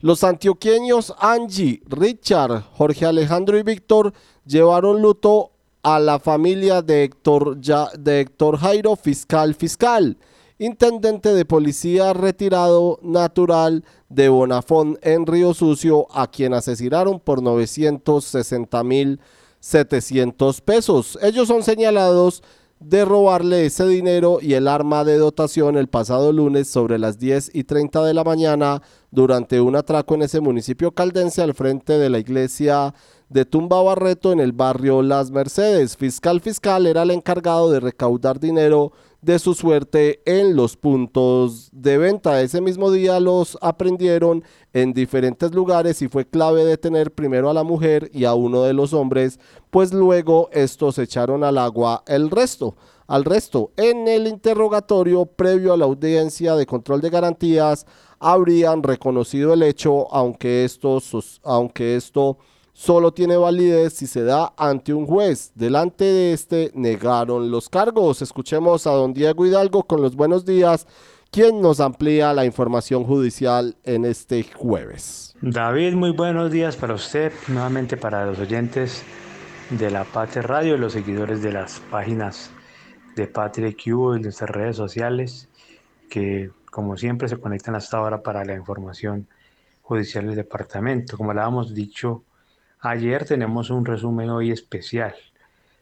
Los antioqueños Angie, Richard, Jorge Alejandro y Víctor llevaron luto a la familia de Héctor, de Héctor Jairo, fiscal fiscal, intendente de policía retirado natural de Bonafón en Río Sucio, a quien asesinaron por 960 mil 700 pesos. Ellos son señalados de robarle ese dinero y el arma de dotación el pasado lunes sobre las 10 y 30 de la mañana durante un atraco en ese municipio caldense al frente de la iglesia de Tumba Barreto en el barrio Las Mercedes. Fiscal Fiscal era el encargado de recaudar dinero de su suerte en los puntos de venta. Ese mismo día los aprendieron en diferentes lugares y fue clave detener primero a la mujer y a uno de los hombres, pues luego estos echaron al agua el resto. Al resto, en el interrogatorio previo a la audiencia de control de garantías, habrían reconocido el hecho, aunque aunque esto solo tiene validez si se da ante un juez. Delante de este negaron los cargos. Escuchemos a don Diego Hidalgo con los buenos días, quien nos amplía la información judicial en este jueves. David, muy buenos días para usted, nuevamente para los oyentes de la Patria Radio y los seguidores de las páginas de Patria Q en nuestras redes sociales, que como siempre se conectan hasta ahora para la información judicial del departamento. Como le habíamos dicho ayer, tenemos un resumen hoy especial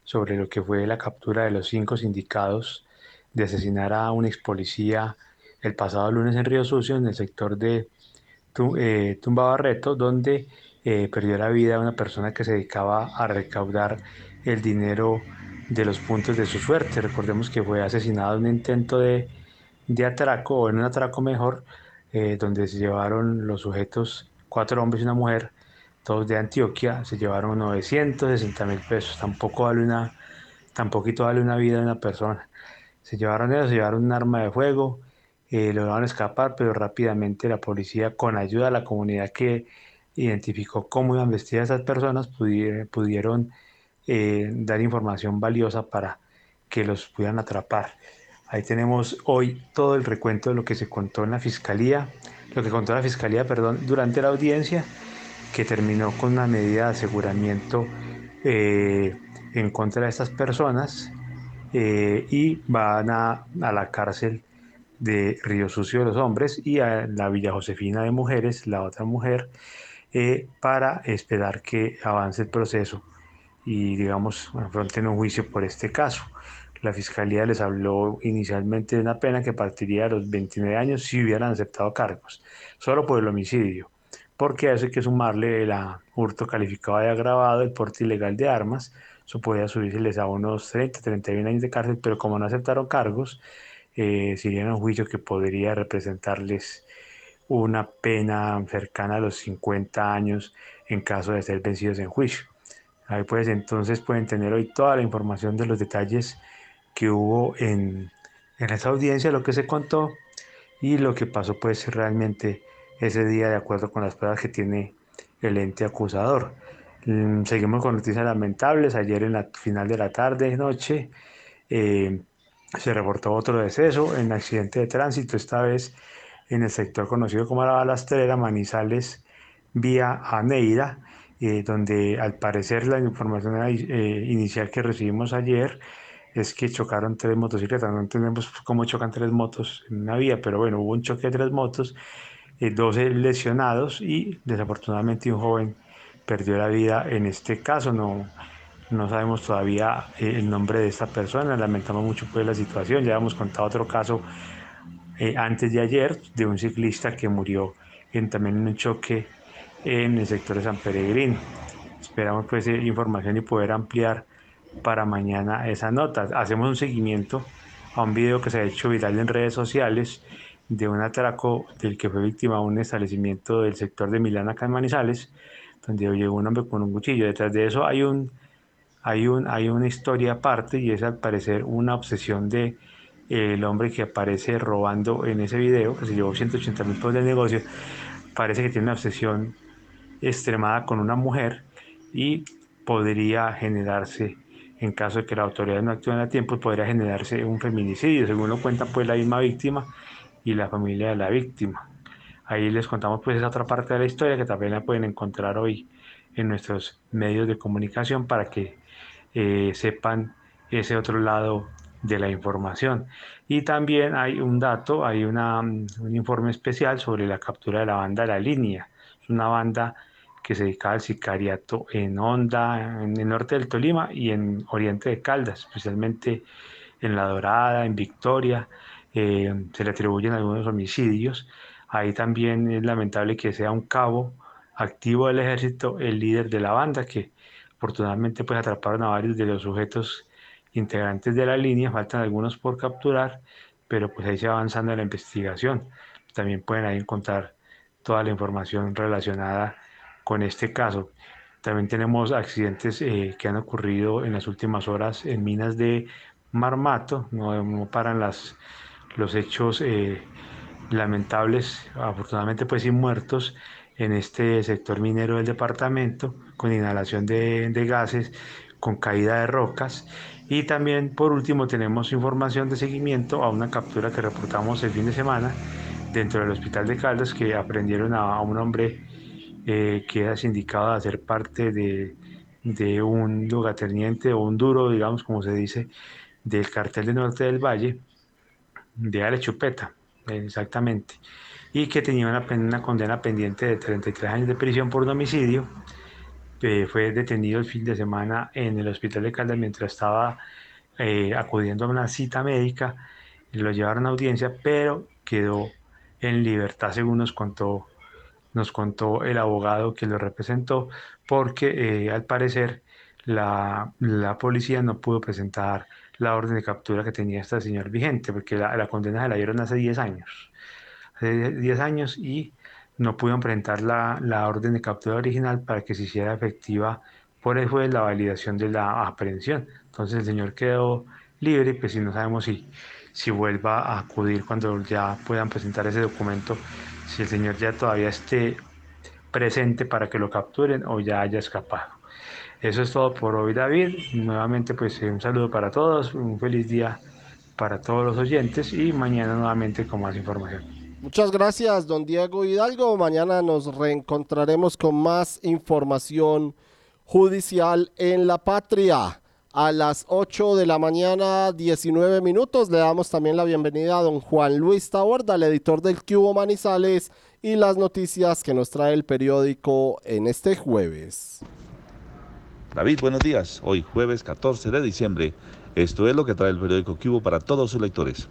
sobre lo que fue la captura de los cinco sindicados de asesinar a un ex policía el pasado lunes en Río Sucio, en el sector de eh, Tumba Barreto, donde eh, perdió la vida una persona que se dedicaba a recaudar el dinero de los puntos de su suerte. Recordemos que fue asesinado en un intento de, de atraco, o en un atraco mejor, eh, donde se llevaron los sujetos, cuatro hombres y una mujer, todos de Antioquia, se llevaron 960 mil pesos. Tampoco vale una, tampoquito vale una vida de una persona. Se llevaron eso, se llevaron un arma de fuego, eh, lograron escapar, pero rápidamente la policía, con ayuda de la comunidad que identificó cómo iban vestidas esas personas, pudi- pudieron eh, dar información valiosa para que los pudieran atrapar. Ahí tenemos hoy todo el recuento de lo que se contó en la fiscalía, lo que contó la fiscalía, perdón, durante la audiencia, que terminó con una medida de aseguramiento eh, en contra de estas personas eh, y van a, a la cárcel de Río Sucio de los hombres y a la Villa Josefina de mujeres, la otra mujer, eh, para esperar que avance el proceso y, digamos, afronten un juicio por este caso. La fiscalía les habló inicialmente de una pena que partiría de los 29 años si hubieran aceptado cargos, solo por el homicidio. Porque eso que sumarle el hurto calificado de agravado, el porte ilegal de armas, eso podría subirse a unos 30, 31 años de cárcel, pero como no aceptaron cargos, eh, serían un juicio que podría representarles una pena cercana a los 50 años en caso de ser vencidos en juicio. Ahí pues entonces pueden tener hoy toda la información de los detalles que hubo en, en esa audiencia, lo que se contó y lo que pasó pues realmente ese día de acuerdo con las pruebas que tiene el ente acusador. Mm, seguimos con noticias lamentables. Ayer en la final de la tarde, noche, eh, se reportó otro deceso en accidente de tránsito, esta vez en el sector conocido como la Balastrera, Manizales, vía Aneida, eh, donde al parecer la información eh, inicial que recibimos ayer es que chocaron tres motocicletas. No entendemos cómo chocan tres motos en una vía, pero bueno, hubo un choque de tres motos, 12 lesionados y desafortunadamente un joven perdió la vida en este caso. No, no sabemos todavía eh, el nombre de esta persona, lamentamos mucho pues la situación. Ya hemos contado otro caso eh, antes de ayer de un ciclista que murió en, también en un choque en el sector de San Peregrino. Esperamos pues eh, información y poder ampliar para mañana esa nota. Hacemos un seguimiento a un video que se ha hecho viral en redes sociales de un atraco del que fue víctima un establecimiento del sector de Milán acá en Manizales donde llegó un hombre con un cuchillo. Detrás de eso hay, un, hay, un, hay una historia aparte y es al parecer una obsesión de eh, el hombre que aparece robando en ese video, que se llevó 180 mil pesos del negocio, parece que tiene una obsesión extremada con una mujer y podría generarse, en caso de que la autoridad no actúe a tiempo, podría generarse un feminicidio, según lo cuenta pues la misma víctima y la familia de la víctima. Ahí les contamos pues esa otra parte de la historia que también la pueden encontrar hoy en nuestros medios de comunicación para que eh, sepan ese otro lado de la información. Y también hay un dato, hay una, un informe especial sobre la captura de la banda La Línea. Es una banda que se dedicaba al sicariato en Honda, en el norte del Tolima y en oriente de Caldas, especialmente en La Dorada, en Victoria. Eh, se le atribuyen algunos homicidios Ahí también es lamentable que sea un cabo activo del ejército el líder de la banda, que afortunadamente pues atraparon a varios de los sujetos integrantes de la línea, faltan algunos por capturar, pero pues ahí se va avanzando en la investigación. También pueden ahí encontrar toda la información relacionada con este caso. También tenemos accidentes eh, que han ocurrido en las últimas horas en minas de Marmato, no, paran las, los hechos eh, lamentables, afortunadamente pues sin muertos en este sector minero del departamento, con inhalación de, gases, con caída de rocas. Y también por último tenemos información de seguimiento a una captura que reportamos el fin de semana dentro del hospital de Caldas que aprendieron a, un hombre eh, que era sindicado de hacer parte de, de un lugaterniente o un duro, digamos como se dice, del cartel de Norte del Valle de Ale Chupeta exactamente, y que tenía una, condena pendiente de 33 años de prisión por homicidio. fue detenido el fin de semana en el hospital de Caldas mientras estaba eh, acudiendo a una cita médica. Lo llevaron a audiencia, pero quedó en libertad, según nos contó, nos contó el abogado que lo representó, porque eh, al parecer la, la, policía no pudo presentar la orden de captura que tenía esta señor vigente, porque la, condena se la dieron hace 10 años. Hace 10 años y no pudieron presentar la, orden de captura original para que se hiciera efectiva por el juez la validación de la aprehensión. Entonces el señor quedó libre, pues si no sabemos si, si vuelva a acudir cuando ya puedan presentar ese documento, si el señor ya todavía esté presente para que lo capturen o ya haya escapado. Eso es todo por hoy, David. Nuevamente, pues un saludo para todos, un feliz día para todos los oyentes y mañana nuevamente con más información. Muchas gracias, don Diego Hidalgo. Mañana nos reencontraremos con más información judicial en la patria. A las 8 de la mañana, 19 minutos, le damos también la bienvenida a don Juan Luis Taborda, el editor del Cubo Manizales, y las noticias que nos trae el periódico en este jueves. David, buenos días. Hoy jueves 14 de diciembre, esto es lo que trae el periódico Cubo para todos sus lectores.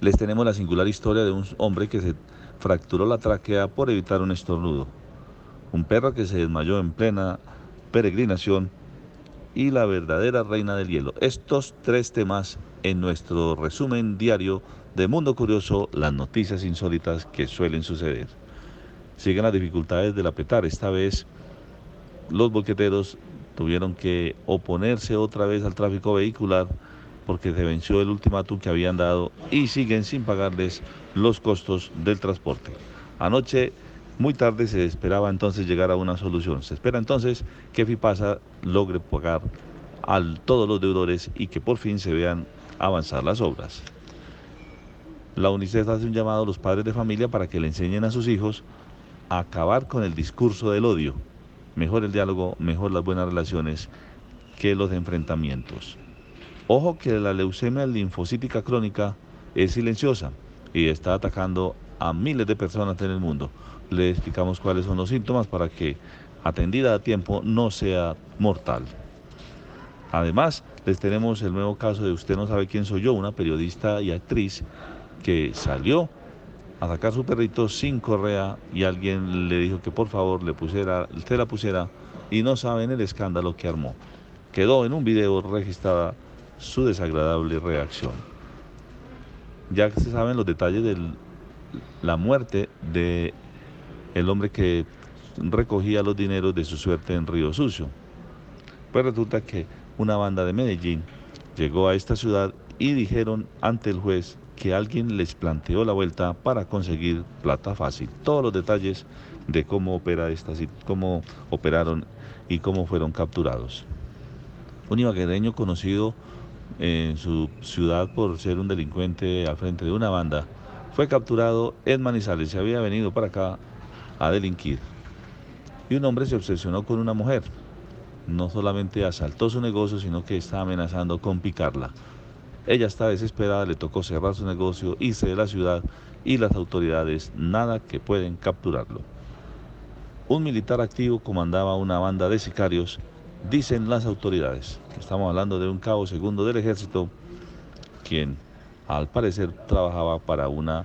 Les tenemos la singular historia de un hombre que se fracturó la tráquea por evitar un estornudo. Un perro que se desmayó en plena peregrinación y la verdadera reina del hielo. Estos tres temas en nuestro resumen diario de Mundo Curioso, las noticias insólitas que suelen suceder. Siguen las dificultades del apetar. Esta vez los boqueteros tuvieron que oponerse otra vez al tráfico vehicular porque se venció el ultimátum que habían dado y siguen sin pagarles los costos del transporte. Anoche, muy tarde, se esperaba entonces llegar a una solución. Se espera entonces que FIPASA logre pagar a todos los deudores y que por fin se vean avanzar las obras. La UNICEF hace un llamado a los padres de familia para que le enseñen a sus hijos a acabar con el discurso del odio. Mejor el diálogo, mejor las buenas relaciones que los enfrentamientos. Ojo que la leucemia linfocítica crónica es silenciosa y está atacando a miles de personas en el mundo. Le explicamos cuáles son los síntomas para que, atendida a tiempo, no sea mortal. Además, les tenemos el nuevo caso de Usted no sabe quién soy yo, una periodista y actriz que salió a sacar su perrito sin correa y alguien le dijo que por favor le pusiera, se la pusiera y no saben el escándalo que armó. Quedó en un video registrada su desagradable reacción. Ya se saben los detalles de la muerte de el hombre que recogía los dineros de su suerte en Río Sucio. Pues resulta que una banda de Medellín llegó a esta ciudad y dijeron ante el juez que alguien les planteó la vuelta para conseguir plata fácil. Todos los detalles de cómo opera esta cómo operaron y cómo fueron capturados. Un ibaguereño conocido en su ciudad por ser un delincuente al frente de una banda, fue capturado en Manizales. Se había venido para acá a delinquir. Y un hombre se obsesionó con una mujer. No solamente asaltó su negocio, sino que está amenazando con picarla. Ella está desesperada, le tocó cerrar su negocio, irse de la ciudad y las autoridades nada que pueden capturarlo. Un militar activo comandaba una banda de sicarios dicen las autoridades. Estamos hablando de un cabo segundo del ejército, quien al parecer trabajaba para una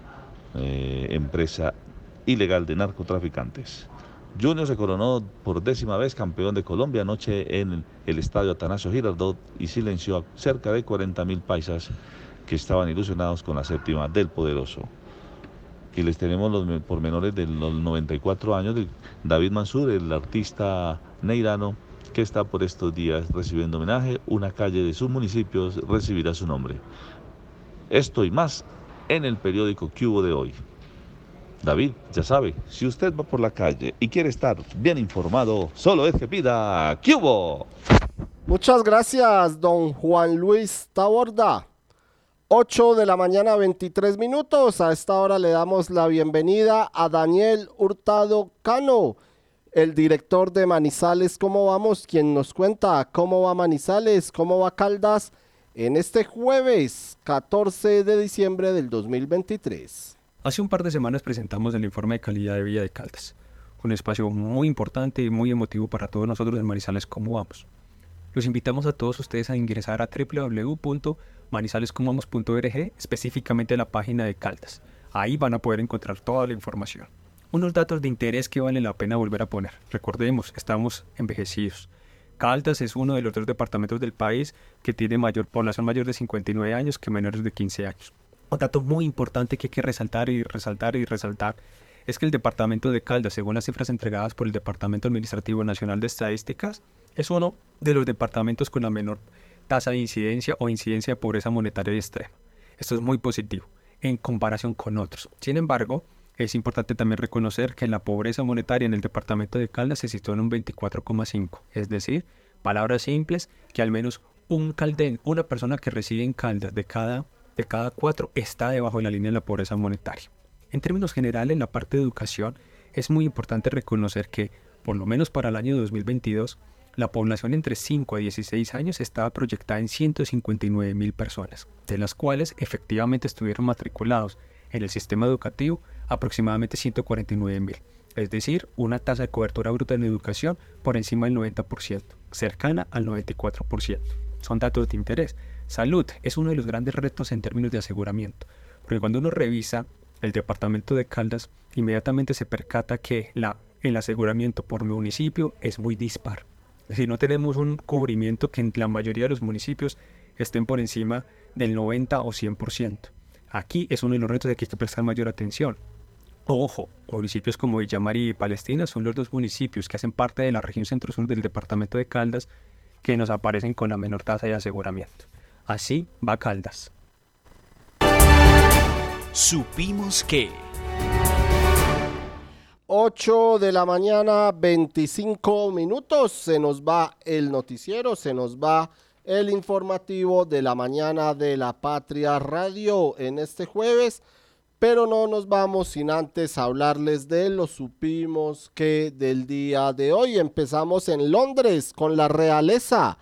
eh, empresa ilegal de narcotraficantes. Junior se coronó por décima vez campeón de Colombia anoche en el, estadio Atanasio Girardot y silenció a cerca de 40 mil paisas que estaban ilusionados con la séptima del poderoso. Aquí les tenemos los pormenores de los 94 años de David Mansur, el artista neirano que está por estos días recibiendo homenaje, una calle de sus municipios recibirá su nombre. Esto y más en el periódico Cubo de hoy. David, ya sabe, si usted va por la calle y quiere estar bien informado, solo es que pida Cubo. Muchas gracias, don Juan Luis Taborda. 8 de la mañana, 23 minutos. A esta hora le damos la bienvenida a Daniel Hurtado Cano el director de Manizales, ¿cómo vamos? Quien nos cuenta cómo va Manizales, cómo va Caldas en este jueves 14 de diciembre del 2023. Hace un par de semanas presentamos el informe de calidad de vida de Caldas, un espacio muy importante y muy emotivo para todos nosotros en Manizales, ¿cómo vamos? Los invitamos a todos ustedes a ingresar a www.manizalescomvamos.org, específicamente a la página de Caldas. Ahí van a poder encontrar toda la información. Unos datos de interés que vale la pena volver a poner. Recordemos, estamos envejecidos. Caldas es uno de los dos departamentos del país que tiene mayor población mayor de 59 años que menores de 15 años. Un dato muy importante que hay que resaltar y resaltar y resaltar es que el departamento de Caldas, según las cifras entregadas por el Departamento Administrativo Nacional de Estadísticas, es uno de los departamentos con la menor tasa de incidencia o incidencia de pobreza monetaria extrema. Esto es muy positivo en comparación con otros. Sin embargo, es importante también reconocer que la pobreza monetaria en el departamento de Caldas se sitúa en un 24,5, es decir, palabras simples, que al menos un calden, una persona que reside en Caldas de cada, de cada cuatro está debajo de la línea de la pobreza monetaria. En términos generales, en la parte de educación, es muy importante reconocer que, por lo menos para el año 2022, la población entre 5 a 16 años estaba proyectada en 159 mil personas, de las cuales efectivamente estuvieron matriculados en el sistema educativo aproximadamente 149 mil, es decir, una tasa de cobertura bruta en educación por encima del 90%, cercana al 94%. Son datos de interés. Salud es uno de los grandes retos en términos de aseguramiento, porque cuando uno revisa el departamento de Caldas inmediatamente se percata que la, el aseguramiento por municipio es muy dispar. Si no tenemos un cubrimiento que en la mayoría de los municipios estén por encima del 90 o 100%. Aquí es uno de los retos de que hay que prestar mayor atención. Ojo, municipios como Villamari y Palestina son los dos municipios que hacen parte de la región centro-sur del departamento de Caldas que nos aparecen con la menor tasa de aseguramiento. Así va Caldas. Supimos que... 8 de la mañana, 25 minutos. Se nos va el noticiero, se nos va el informativo de la mañana de la Patria Radio en este jueves. Pero no nos vamos sin antes hablarles de lo supimos que del día de hoy. Empezamos en Londres con la realeza.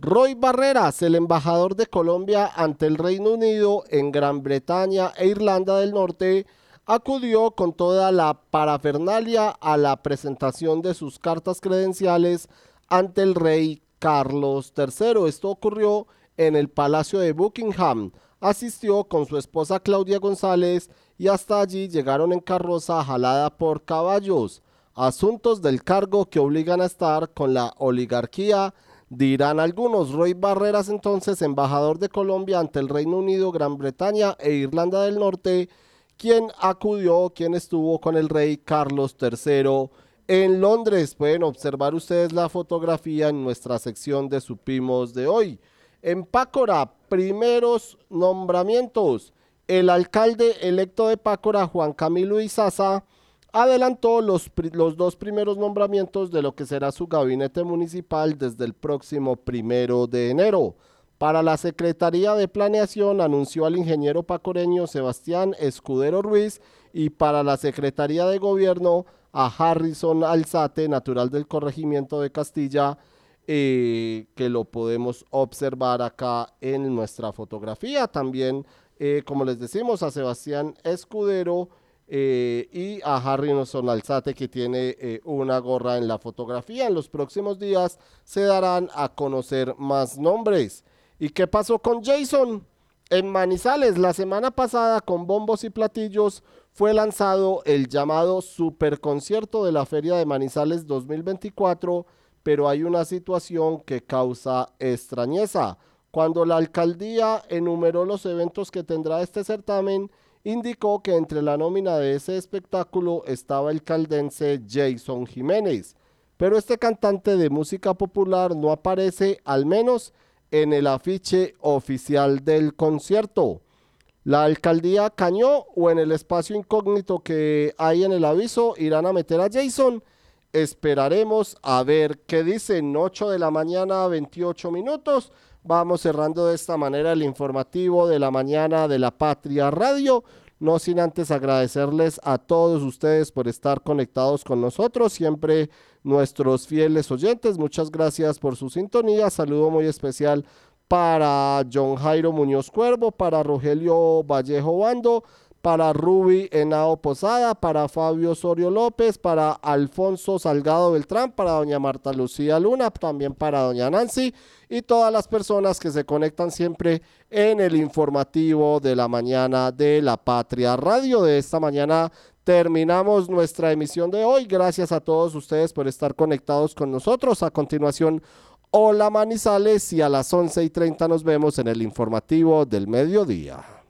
Roy Barreras, el embajador de Colombia ante el Reino Unido en Gran Bretaña e Irlanda del Norte, acudió con toda la parafernalia a la presentación de sus cartas credenciales ante el rey Carlos III. Esto ocurrió en el Palacio de Buckingham. Asistió con su esposa Claudia González y hasta allí llegaron en carroza jalada por caballos. Asuntos del cargo que obligan a estar con la oligarquía, dirán algunos. Roy Barreras, entonces embajador de Colombia ante el Reino Unido, Gran Bretaña e Irlanda del Norte, quien acudió, quien estuvo con el rey Carlos III en Londres. Pueden observar ustedes la fotografía en nuestra sección de Supimos de hoy. En Pácora, primeros nombramientos. El alcalde electo de Pácora, Juan Camilo Izaza, adelantó los, los, dos primeros nombramientos de lo que será su gabinete municipal desde el próximo primero de enero. Para la Secretaría de Planeación anunció al ingeniero pacoreño Sebastián Escudero Ruiz y para la Secretaría de Gobierno a Harrison Alzate, natural del corregimiento de Castilla, eh, que lo podemos observar acá en nuestra fotografía. También, eh, como les decimos, a Sebastián Escudero eh, y a Harrison Alzate, que tiene una gorra en la fotografía. En los próximos días se darán a conocer más nombres. ¿Y qué pasó con Jason? En Manizales, la semana pasada, con bombos y platillos, fue lanzado el llamado Superconcierto de la Feria de Manizales 2024, pero hay una situación que causa extrañeza. Cuando la alcaldía enumeró los eventos que tendrá este certamen, indicó que entre la nómina de ese espectáculo estaba el caldense Jason Jiménez, pero este cantante de música popular no aparece al menos en el afiche oficial del concierto. La alcaldía Cañó o en el espacio incógnito que hay en el aviso irán a meter a Jason. Esperaremos a ver qué dicen. 8 de la mañana, 28 minutos. Vamos cerrando de esta manera el informativo de la mañana de la Patria Radio. No sin antes agradecerles a todos ustedes por estar conectados con nosotros, siempre nuestros fieles oyentes. Muchas gracias por su sintonía. Saludo muy especial para John Jairo Muñoz Cuervo, para Rogelio Vallejo Bando, para Ruby Henao Posada, para Fabio Osorio López, para Alfonso Salgado Beltrán, para doña Marta Lucía Luna, también para doña Nancy y todas las personas que se conectan siempre en el informativo de la mañana de la Patria Radio. De esta mañana terminamos nuestra emisión de hoy. Gracias a todos ustedes por estar conectados con nosotros. A continuación, Hola Manizales y a las 11 y 30 nos vemos en el informativo del mediodía.